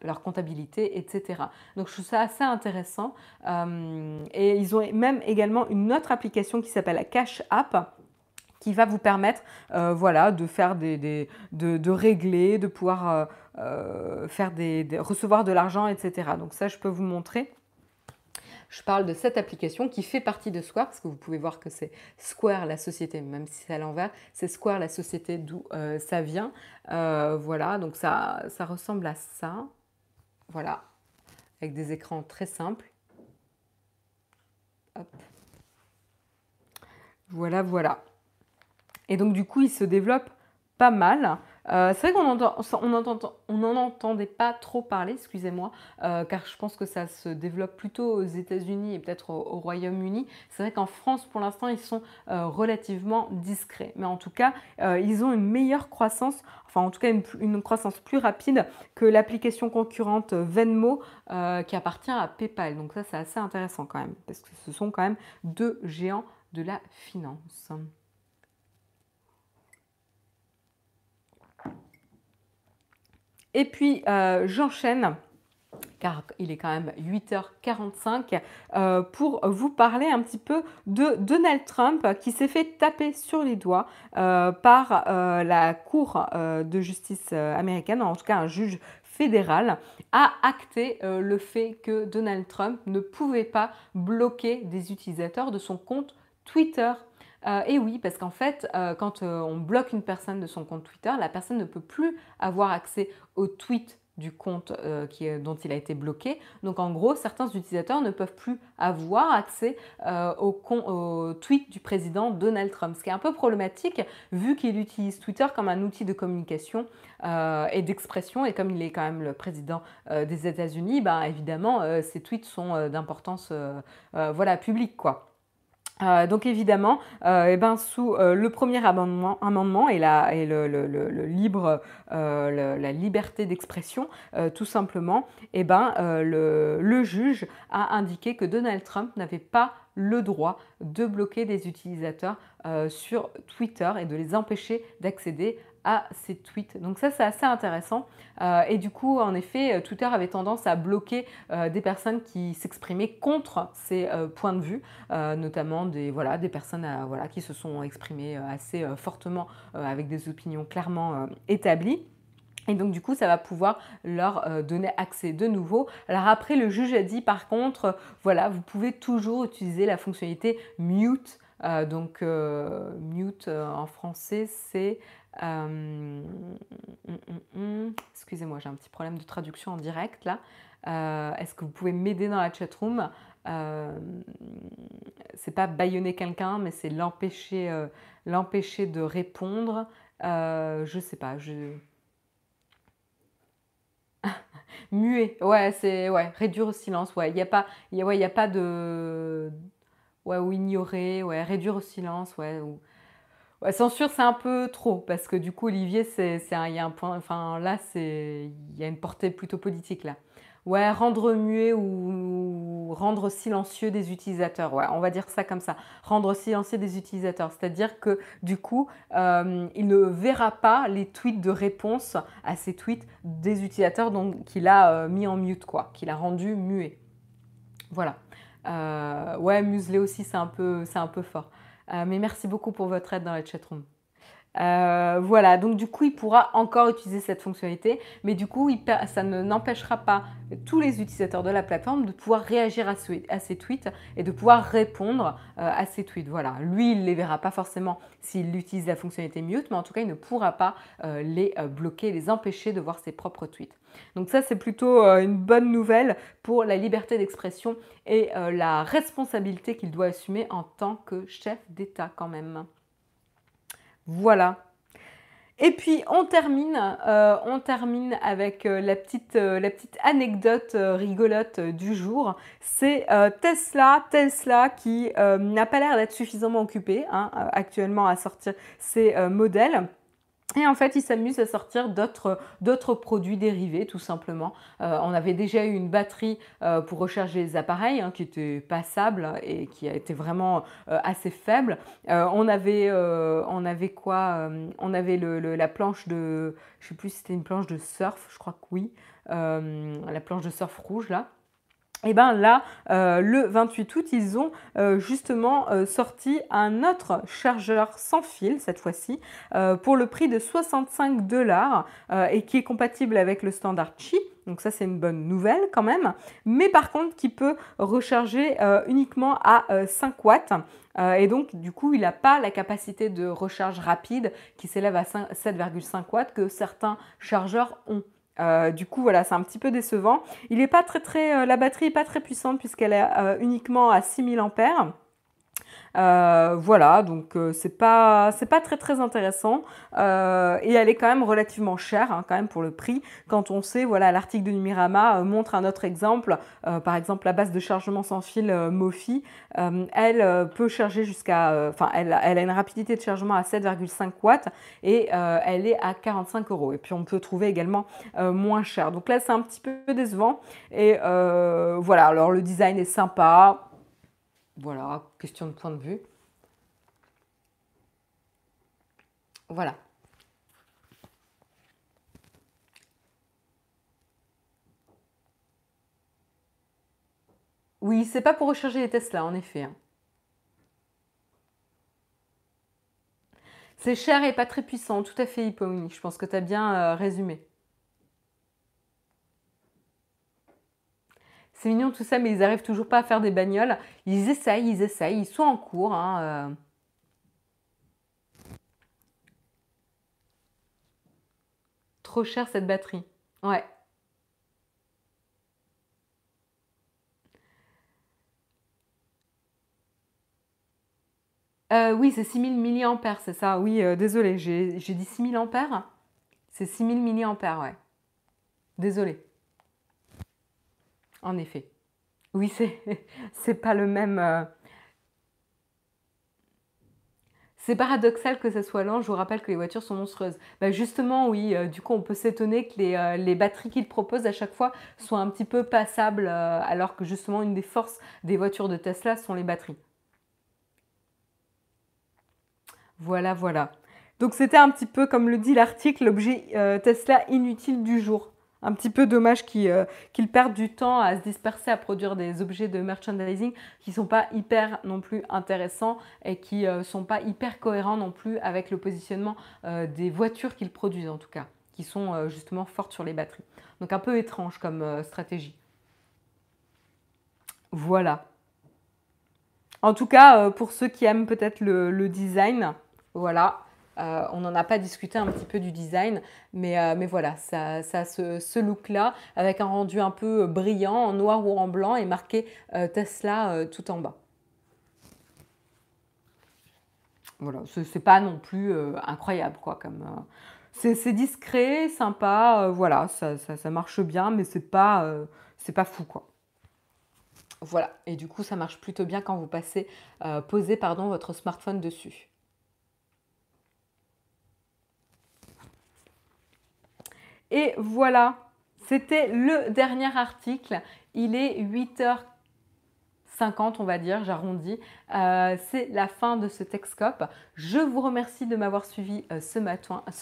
leur, comptabilité, etc. Donc je trouve ça assez intéressant. et ils ont même également une autre application qui s'appelle Cash App qui va vous permettre voilà, de faire des, des de, de, régler, de pouvoir faire des, recevoir de l'argent, etc. Donc ça, je peux vous montrer. Je parle de cette application qui fait partie de Square, parce que vous pouvez voir que c'est Square la société, même si c'est à l'envers, c'est Square la société d'où euh, ça vient. Euh, voilà, donc ça, ça ressemble à ça. Voilà, avec des écrans très simples. Voilà, voilà. Et donc du coup, il se développe pas mal. Euh, c'est vrai qu'on n'en entendait pas trop parler, excusez-moi, euh, car je pense que ça se développe plutôt aux États-Unis et peut-être au, Royaume-Uni. C'est vrai qu'en France, pour l'instant, ils sont euh, relativement discrets. Mais en tout cas, ils ont une meilleure croissance, enfin en tout cas une, croissance plus rapide que l'application concurrente Venmo qui appartient à PayPal. Donc ça, c'est assez intéressant quand même, parce que ce sont quand même deux géants de la finance. Et puis, euh, j'enchaîne car il est quand même 8h45, euh, pour vous parler un petit peu de Donald Trump qui s'est fait taper sur les doigts euh, par la Cour de justice américaine, en tout cas un juge fédéral, a acté le fait que Donald Trump ne pouvait pas bloquer des utilisateurs de son compte Twitter. Euh, et oui, parce qu'en fait, euh, quand euh, on bloque une personne de son compte Twitter, la personne ne peut plus avoir accès aux tweets du compte dont il a été bloqué. Donc en gros, certains utilisateurs ne peuvent plus avoir accès au, au, tweet du président Donald Trump, ce qui est un peu problématique vu qu'il utilise Twitter comme un outil de communication et d'expression. Et comme il est quand même le président des États-Unis, ben, évidemment, ses tweets sont d'importance voilà, publique. quoi. Euh, donc évidemment, euh, eh ben, sous euh, le premier amendement, et, la, et la liberté d'expression, tout simplement, eh ben, le, juge a indiqué que Donald Trump n'avait pas le droit de bloquer des utilisateurs sur Twitter et de les empêcher d'accéder à ces tweets. Donc ça, c'est assez intéressant. Euh, et du coup, en effet, Twitter avait tendance à bloquer euh, des personnes qui s'exprimaient contre ces euh, points de vue, notamment des, voilà, des personnes voilà, qui se sont exprimées assez fortement avec des opinions clairement établies. Et donc du coup, ça va pouvoir leur donner accès de nouveau. Alors après, le juge a dit par contre, voilà, vous pouvez toujours utiliser la fonctionnalité mute. donc mute en français, c'est euh, hum, hum, hum, excusez-moi, j'ai un petit problème de traduction en direct là. Euh, est-ce que vous pouvez m'aider dans la chatroom? C'est pas baïonner quelqu'un, mais c'est l'empêcher, l'empêcher de répondre. je sais pas, je *laughs* muet. Ouais, c'est ouais, réduire au silence. Ouais, il n'y a pas, ouais, a pas de ouais ou ignorer. Ouais, réduire au silence. Ouais. Ou... Censure, c'est un peu trop parce que du coup, Olivier, c'est, il y a un point. Enfin, là, y a une portée plutôt politique là. Ouais, rendre muet ou rendre silencieux des utilisateurs. Ouais, on va dire ça comme ça. Rendre silencieux des utilisateurs. C'est-à-dire que du coup, euh, il ne verra pas les tweets de réponse à ces tweets des utilisateurs qu'il a euh, mis en mute, quoi, qu'il a rendu muet. Voilà. Euh, ouais, museler aussi, c'est un c'est un peu fort. Mais merci beaucoup pour votre aide dans la chatroom. Euh, voilà, donc du coup, il pourra encore utiliser cette fonctionnalité, mais du coup, ça n'empêchera pas tous les utilisateurs de la plateforme de pouvoir réagir à, ces tweets et de pouvoir répondre euh, à ces tweets. Voilà, lui, il les verra pas forcément s'il utilise la fonctionnalité mute, mais en tout cas, il ne pourra pas euh, les bloquer, les empêcher de voir ses propres tweets. Donc ça, c'est plutôt une bonne nouvelle pour la liberté d'expression et la responsabilité qu'il doit assumer en tant que chef d'État quand même. Voilà. Et puis on termine, euh, on termine avec euh, la, petite, euh, la petite anecdote rigolote du jour. C'est Tesla, Tesla qui n'a pas l'air d'être suffisamment occupé hein, actuellement à sortir ses modèles. Et en fait, ils s'amusent à sortir d'autres produits dérivés, tout simplement. Euh, on avait déjà eu une batterie euh, pour recharger les appareils hein, qui était passable et qui a été vraiment euh, assez faible. on, avait, on avait quoi On avait la planche de... Je sais plus si c'était une planche de surf, je crois que oui. la planche de surf rouge, là. Et bien là, euh, le 28 août, ils ont euh, justement euh, sorti un autre chargeur sans fil, cette fois-ci, pour le prix de 65 dollars et qui est compatible avec le standard Qi. Donc ça, c'est une bonne nouvelle quand même. Mais par contre, qui peut recharger uniquement à 5 watts. et donc, du coup, il n'a pas la capacité de recharge rapide qui s'élève à 7,5 watts que certains chargeurs ont. Euh, du coup, voilà, c'est un petit peu décevant. Il est pas très très, euh, la batterie n'est pas très puissante puisqu'elle est euh, uniquement à 6000 ampères. Euh, voilà, donc euh, c'est pas très très intéressant euh, et elle est quand même relativement chère hein, quand même pour le prix. Quand on sait, voilà, l'article de Numirama montre un autre exemple, par exemple la base de chargement sans fil Mofi, elle peut charger jusqu'à, enfin elle, a une rapidité de chargement à 7,5 watts et elle est à 45 euros. Et puis on peut trouver également moins cher. Donc là c'est un petit peu décevant et voilà. Alors le design est sympa voilà, question de point de vue. Voilà. Oui, c'est pas pour recharger les Tesla, en effet. Hein. C'est cher et pas très puissant, tout à fait, Hippomini. Je pense que tu as bien euh, résumé. C'est mignon tout ça, mais ils arrivent toujours pas à faire des bagnoles. Ils essayent, ils essayent, ils sont en cours. Hein, euh. Trop cher cette batterie. Ouais. Euh, oui, c'est 6000 mAh, c'est ça. Oui, euh, désolé, j'ai dit 6000 ampères. C'est 6000 mAh, ouais. Désolé. En effet. Oui, c'est *laughs* c'est pas le même. Euh, c'est paradoxal que ça soit lent. Je vous rappelle que les voitures sont monstrueuses. Bah, justement, oui. Euh, du coup, on peut s'étonner que les, euh, les batteries qu'ils proposent à chaque fois soient un petit peu passables, alors que justement, une des forces des voitures de Tesla sont les batteries. Voilà, voilà. Donc c'était un petit peu, comme le dit l'article, l'objet Tesla inutile du jour un petit peu dommage euh, qu'ils perdent du temps à se disperser à produire des objets de merchandising qui ne sont pas hyper non plus intéressants et qui ne euh, sont pas hyper cohérents non plus avec le positionnement euh, des voitures qu'ils produisent en tout cas, qui sont justement fortes sur les batteries. Donc un peu étrange comme stratégie. Voilà. En tout cas, pour ceux qui aiment peut-être le design, voilà, on n'en a pas discuté un petit peu du design, mais, mais voilà, ça, ça ce, look-là, avec un rendu un peu brillant, en noir ou en blanc, et marqué Tesla tout en bas. Voilà, c'est pas non plus incroyable, quoi, comme c'est discret, sympa, voilà, ça, ça, marche bien, mais c'est pas, pas fou, quoi. Voilà, et du coup, ça marche plutôt bien quand vous passez, euh, posez pardon, votre smartphone dessus. Et voilà, c'était le dernier article. Il est 8h 50, on va dire, j'arrondis. Euh, c'est la fin de ce Texcope. Je vous remercie de m'avoir suivi euh, ce,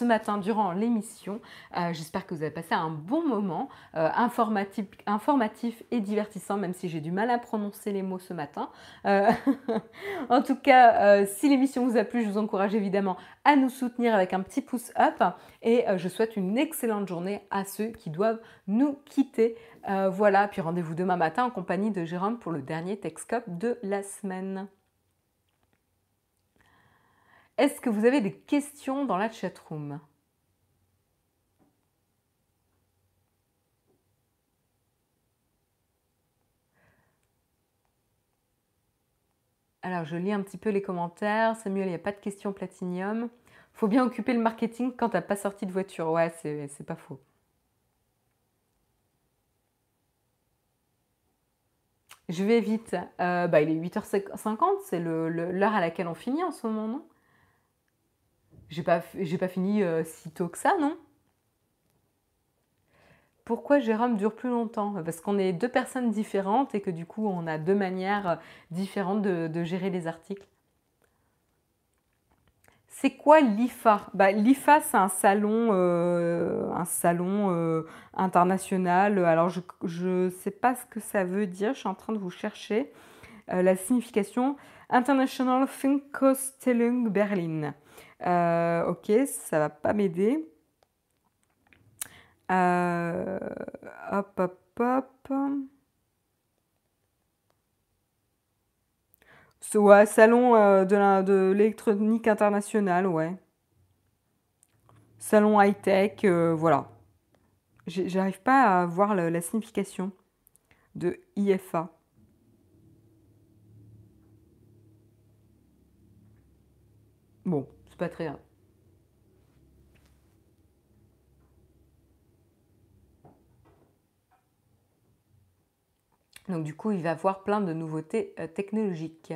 matin, durant l'émission. Euh, j'espère que vous avez passé un bon moment, informatif, informatif et divertissant, même si j'ai du mal à prononcer les mots ce matin. *laughs* en tout cas, si l'émission vous a plu, je vous encourage évidemment à nous soutenir avec un petit pouce up. Et je souhaite une excellente journée à ceux qui doivent nous quitter. Euh, voilà, puis rendez-vous demain matin en compagnie de Jérôme pour le dernier Texcope de la semaine. Est-ce que vous avez des questions dans la chatroom? Alors, je lis un petit peu les commentaires. Samuel, il n'y a pas de questions platinium. Faut bien occuper le marketing quand tu n'as pas sorti de voiture. Ouais, c'est pas faux. Je vais vite. Euh, bah, il est 8h50, c'est l'heure à laquelle on finit en ce moment, non? J'ai pas, pas fini euh, si tôt que ça, non? Pourquoi Jérôme dure plus longtemps? Parce qu'on est deux personnes différentes et que du coup, on a deux manières différentes de gérer les articles. C'est quoi l'IFA? Bah, L'IFA, c'est un salon, euh, un salon euh, international. Alors, je ne sais pas ce que ça veut dire. Je suis en train de vous chercher euh, la signification. International Funkausstellung Berlin. ok, ça va pas m'aider. hop, hop, hop. Ouais, salon euh, de l'électronique internationale, ouais. Salon high-tech, euh, voilà. J'arrive pas à voir la, signification de IFA. Bon, c'est pas très grave. Donc du coup, il va avoir plein de nouveautés euh, technologiques.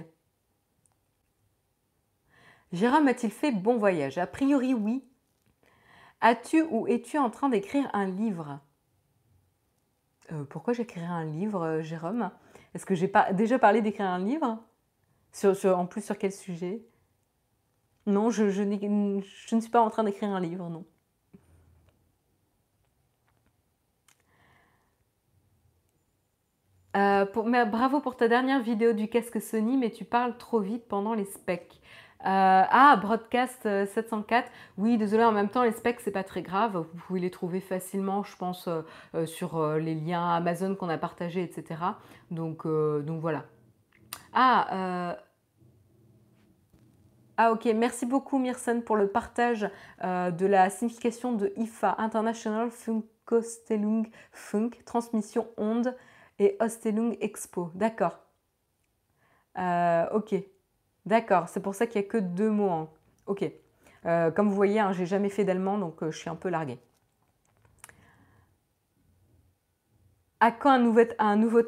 Jérôme a-t-il fait bon voyage? A priori, oui. As-tu ou es-tu en train d'écrire un livre? Euh, Pourquoi j'écrirai un livre, euh, Jérôme? Est-ce que j'ai déjà parlé d'écrire un livre? En plus, sur quel sujet? Non, je, ne suis pas en train d'écrire un livre, non. Euh, bravo pour ta dernière vidéo du casque Sony, mais tu parles trop vite pendant les specs. Euh, ah, Broadcast 704. Euh, oui, désolé, en même temps, les specs, c'est pas très grave. Vous pouvez les trouver facilement, je pense, sur les liens Amazon qu'on a partagés, etc. Donc, donc voilà. Ah, ah ok, merci beaucoup Myrson pour le partage de la signification de IFA, International Funkostellung Funk, transmission onde et Ostelung Expo. D'accord. Euh, ok. D'accord. C'est pour ça qu'il n'y a que deux mots. En... Ok. Euh, comme vous voyez, hein, j'ai jamais fait d'allemand, donc euh, je suis un peu larguée. À quand un nouveau,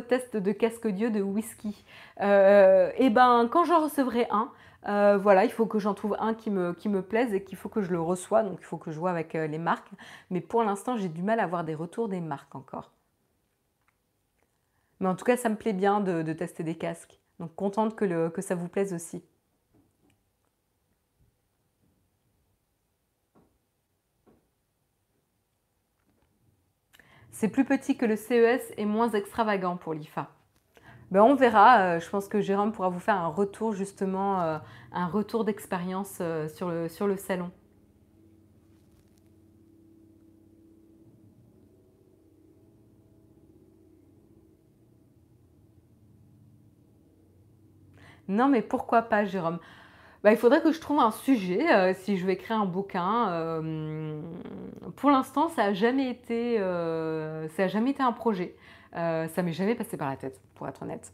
test de casque audio de whisky? Eh ben, quand j'en recevrai un, voilà, il faut que j'en trouve un qui me, qui me plaise et qu'il faut que je le reçois, donc il faut que je vois avec les marques. Mais pour l'instant, j'ai du mal à avoir des retours des marques encore. Mais en tout cas, ça me plaît bien de, tester des casques. Donc contente que, ça vous plaise aussi. C'est plus petit que le CES et moins extravagant pour l'IFA. Ben, on verra. Euh, je pense que Jérôme pourra vous faire un retour justement, euh, un retour d'expérience euh, sur le salon. Non, mais pourquoi pas, Jérôme? Bah, il faudrait que je trouve un sujet, euh, si je vais écrire un bouquin. euh, pour l'instant, ça a jamais été, euh, jamais été un projet. Ça m'est jamais passé par la tête, pour être honnête.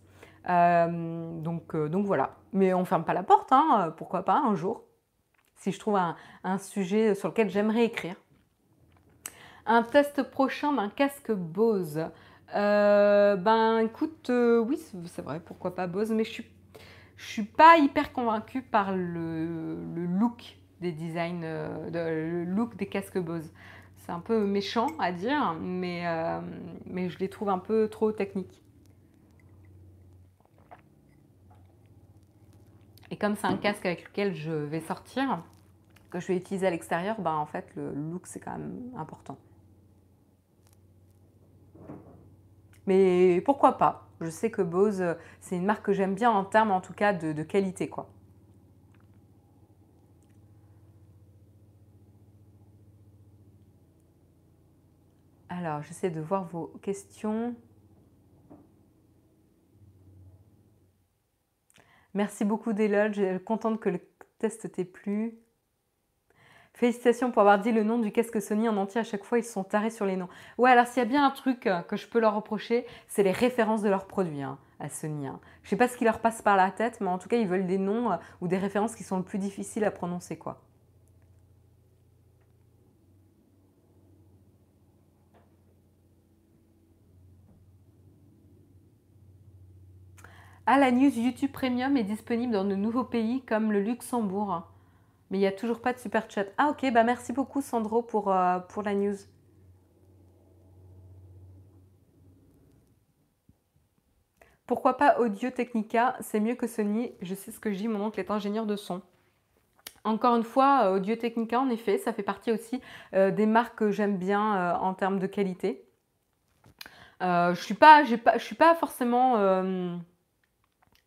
Donc, voilà. Mais on ferme pas la porte, hein, pourquoi pas un jour, si je trouve un, sujet sur lequel j'aimerais écrire. Un test prochain d'un casque Bose. Ben écoute, oui, c'est vrai, pourquoi pas Bose, mais je suis, je suis pas hyper convaincue par le, look des designs, euh, le look des casques Bose. C'est un peu méchant à dire, mais, euh, mais je les trouve un peu trop techniques. Et comme c'est un casque avec lequel je vais sortir, que je vais utiliser à l'extérieur, ben en fait le look c'est quand même important. Mais pourquoi pas? Je sais que Bose, euh, c'est une marque que j'aime bien en termes en tout cas de, qualité. Alors, j'essaie de voir vos questions. Merci beaucoup Delol, je suis contente que le test t'ait plu. Félicitations pour avoir dit le nom du casque Sony en entier à chaque fois, ils sont tarés sur les noms. Ouais, alors s'il y a bien un truc euh, que je peux leur reprocher, c'est les références de leurs produits hein, à Sony. hein. Je sais pas ce qui leur passe par la tête, mais en tout cas, ils veulent des noms euh, ou des références qui sont le plus difficiles à prononcer, quoi. Ah, la news YouTube Premium est disponible dans de nouveaux pays comme le Luxembourg. Mais il n'y a toujours pas de super chat. Ah ok, bah merci beaucoup Sandro pour, euh, pour la news. Pourquoi pas Audio Technica? C'est mieux que Sony. Je sais ce que je dis, mon oncle est ingénieur de son. Encore une fois, euh, Audio Technica, en effet, ça fait partie aussi euh, des marques que j'aime bien en termes de qualité. Je je suis pas forcément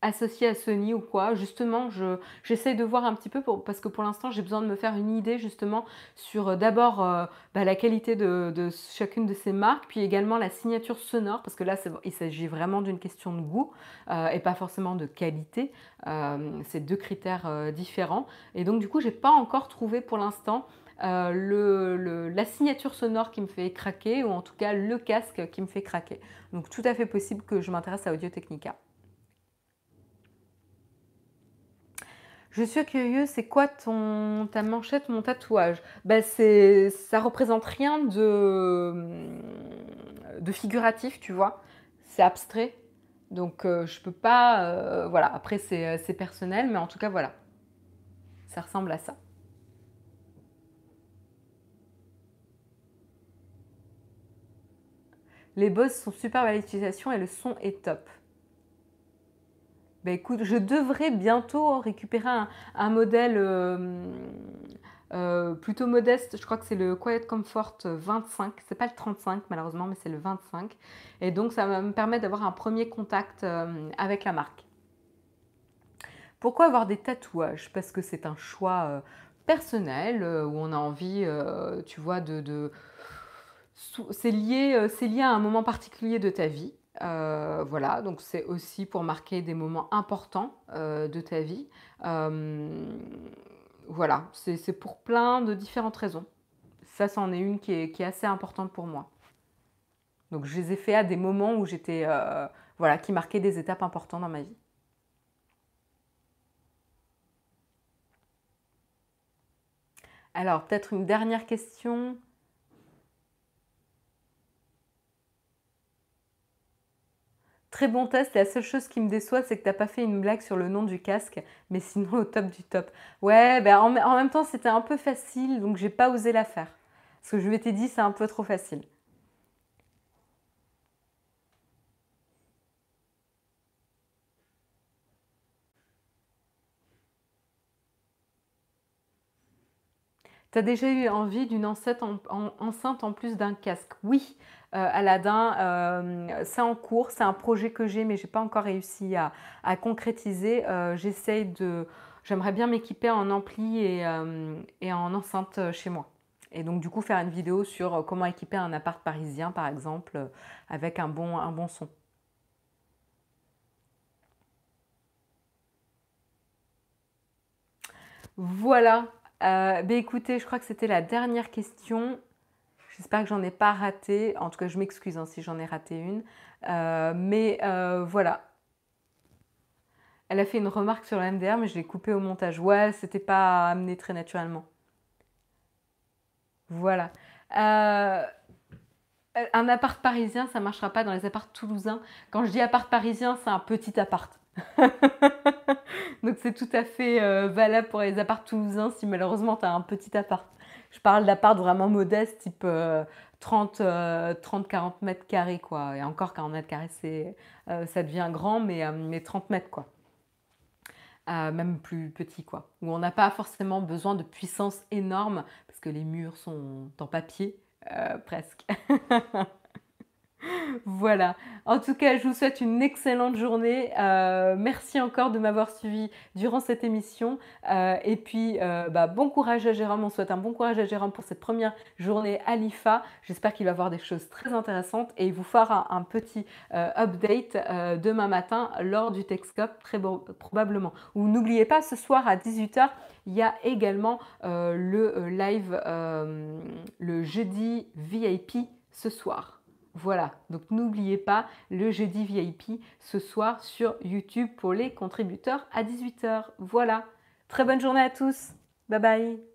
associée à Sony ou quoi. Justement, je, j'essaye de voir un petit peu pour- parce que pour l'instant, j'ai besoin de me faire une idée justement sur euh, d'abord euh, bah, la qualité de, chacune de ces marques, puis également la signature sonore, parce que là, il s'agit vraiment d'une question de goût euh, et pas forcément de qualité. C'est deux critères différents. Et donc, du coup, j'ai pas encore trouvé pour l'instant le- la signature sonore qui me fait craquer, ou en tout cas le casque qui me fait craquer. Donc, tout à fait possible que je m'intéresse à Audio Technica. Je suis curieuse, c'est quoi ton, ta manchette, mon tatouage? Ben c'est, ça représente rien de, de figuratif, tu vois. C'est abstrait. Donc euh, je peux pas. euh, voilà, après c'est, euh, c'est personnel, mais en tout cas voilà, ça ressemble à ça. Les Bose sont super à l'utilisation et le son est top. Ben écoute, je devrais bientôt récupérer un, modèle euh, euh, plutôt modeste. Je crois que c'est le Quiet Comfort 25. C'est pas le 35 malheureusement, mais c'est le 25. Et donc ça va me permettre d'avoir un premier contact euh, avec la marque. Pourquoi avoir des tatouages? Parce que c'est un choix personnel où on a envie, tu vois, de, c'est lié, c'est lié à un moment particulier de ta vie. Euh, voilà, donc c'est aussi pour marquer des moments importants euh, de ta vie. Euh, voilà, c'est pour plein de différentes raisons. Ça, c'en est une qui est, qui est assez importante pour moi. Donc je les ai fait à des moments où j'étais, voilà, qui marquaient des étapes importantes dans ma vie. Alors, peut-être une dernière question. Très bon test. La seule chose qui me déçoit, c'est que t'as pas fait une blague sur le nom du casque, mais sinon au top du top. Ouais, ben en, même temps, c'était un peu facile, donc j'ai pas osé la faire. Parce que je m'étais dit, c'est un peu trop facile. T'as déjà eu envie d'une enceinte en, en- enceinte en plus d'un casque? Oui, Aladdin, euh, c'est en cours, c'est un projet que j'ai, mais j'ai pas encore réussi à, concrétiser. Euh, j'essaye de, j'aimerais bien m'équiper en ampli et, euh, en enceinte euh, chez moi. Et donc du coup faire une vidéo sur euh, comment équiper un appart parisien, par exemple, euh, avec un bon, son. Voilà. Euh, ben écoutez, je crois que c'était la dernière question. J'espère que j'en ai pas raté. En tout cas, je m'excuse hein, si j'en ai raté une. Euh, mais euh, voilà. Elle a fait une remarque sur le MDR, mais je l'ai coupé au montage. Ouais, c'était pas amené très naturellement. Voilà. Euh, un appart parisien, ça marchera pas dans les apparts toulousains. Quand je dis appart parisien, c'est un petit appart. *laughs* Donc c'est tout à fait valable pour les apparts toulousains si malheureusement tu as un petit appart. Je parle d'appart vraiment modeste, type 30, euh, 30-40 mètres carrés quoi. Et encore 40 mètres carrés, c'est, ça devient grand, mais, mais 30 mètres quoi. même plus petit quoi. Où on n'a pas forcément besoin de puissance énorme parce que les murs sont en papier euh, presque. *laughs* voilà. En tout cas, je vous souhaite une excellente journée. Euh, merci encore de m'avoir suivi durant cette émission. Euh, et puis, bah, bon courage à Jérôme. On souhaite un bon courage à Jérôme pour cette première journée à l'IFA. J'espère qu'il va voir des choses très intéressantes et il vous fera un, petit update demain matin lors du Texcop, très probablement. Ou n'oubliez pas, ce soir à 18h, il y a également euh, le euh, live euh, le jeudi VIP ce soir. Voilà, donc n'oubliez pas le jeudi VIP ce soir sur YouTube pour les contributeurs à 18h. Voilà, très bonne journée à tous. Bye bye.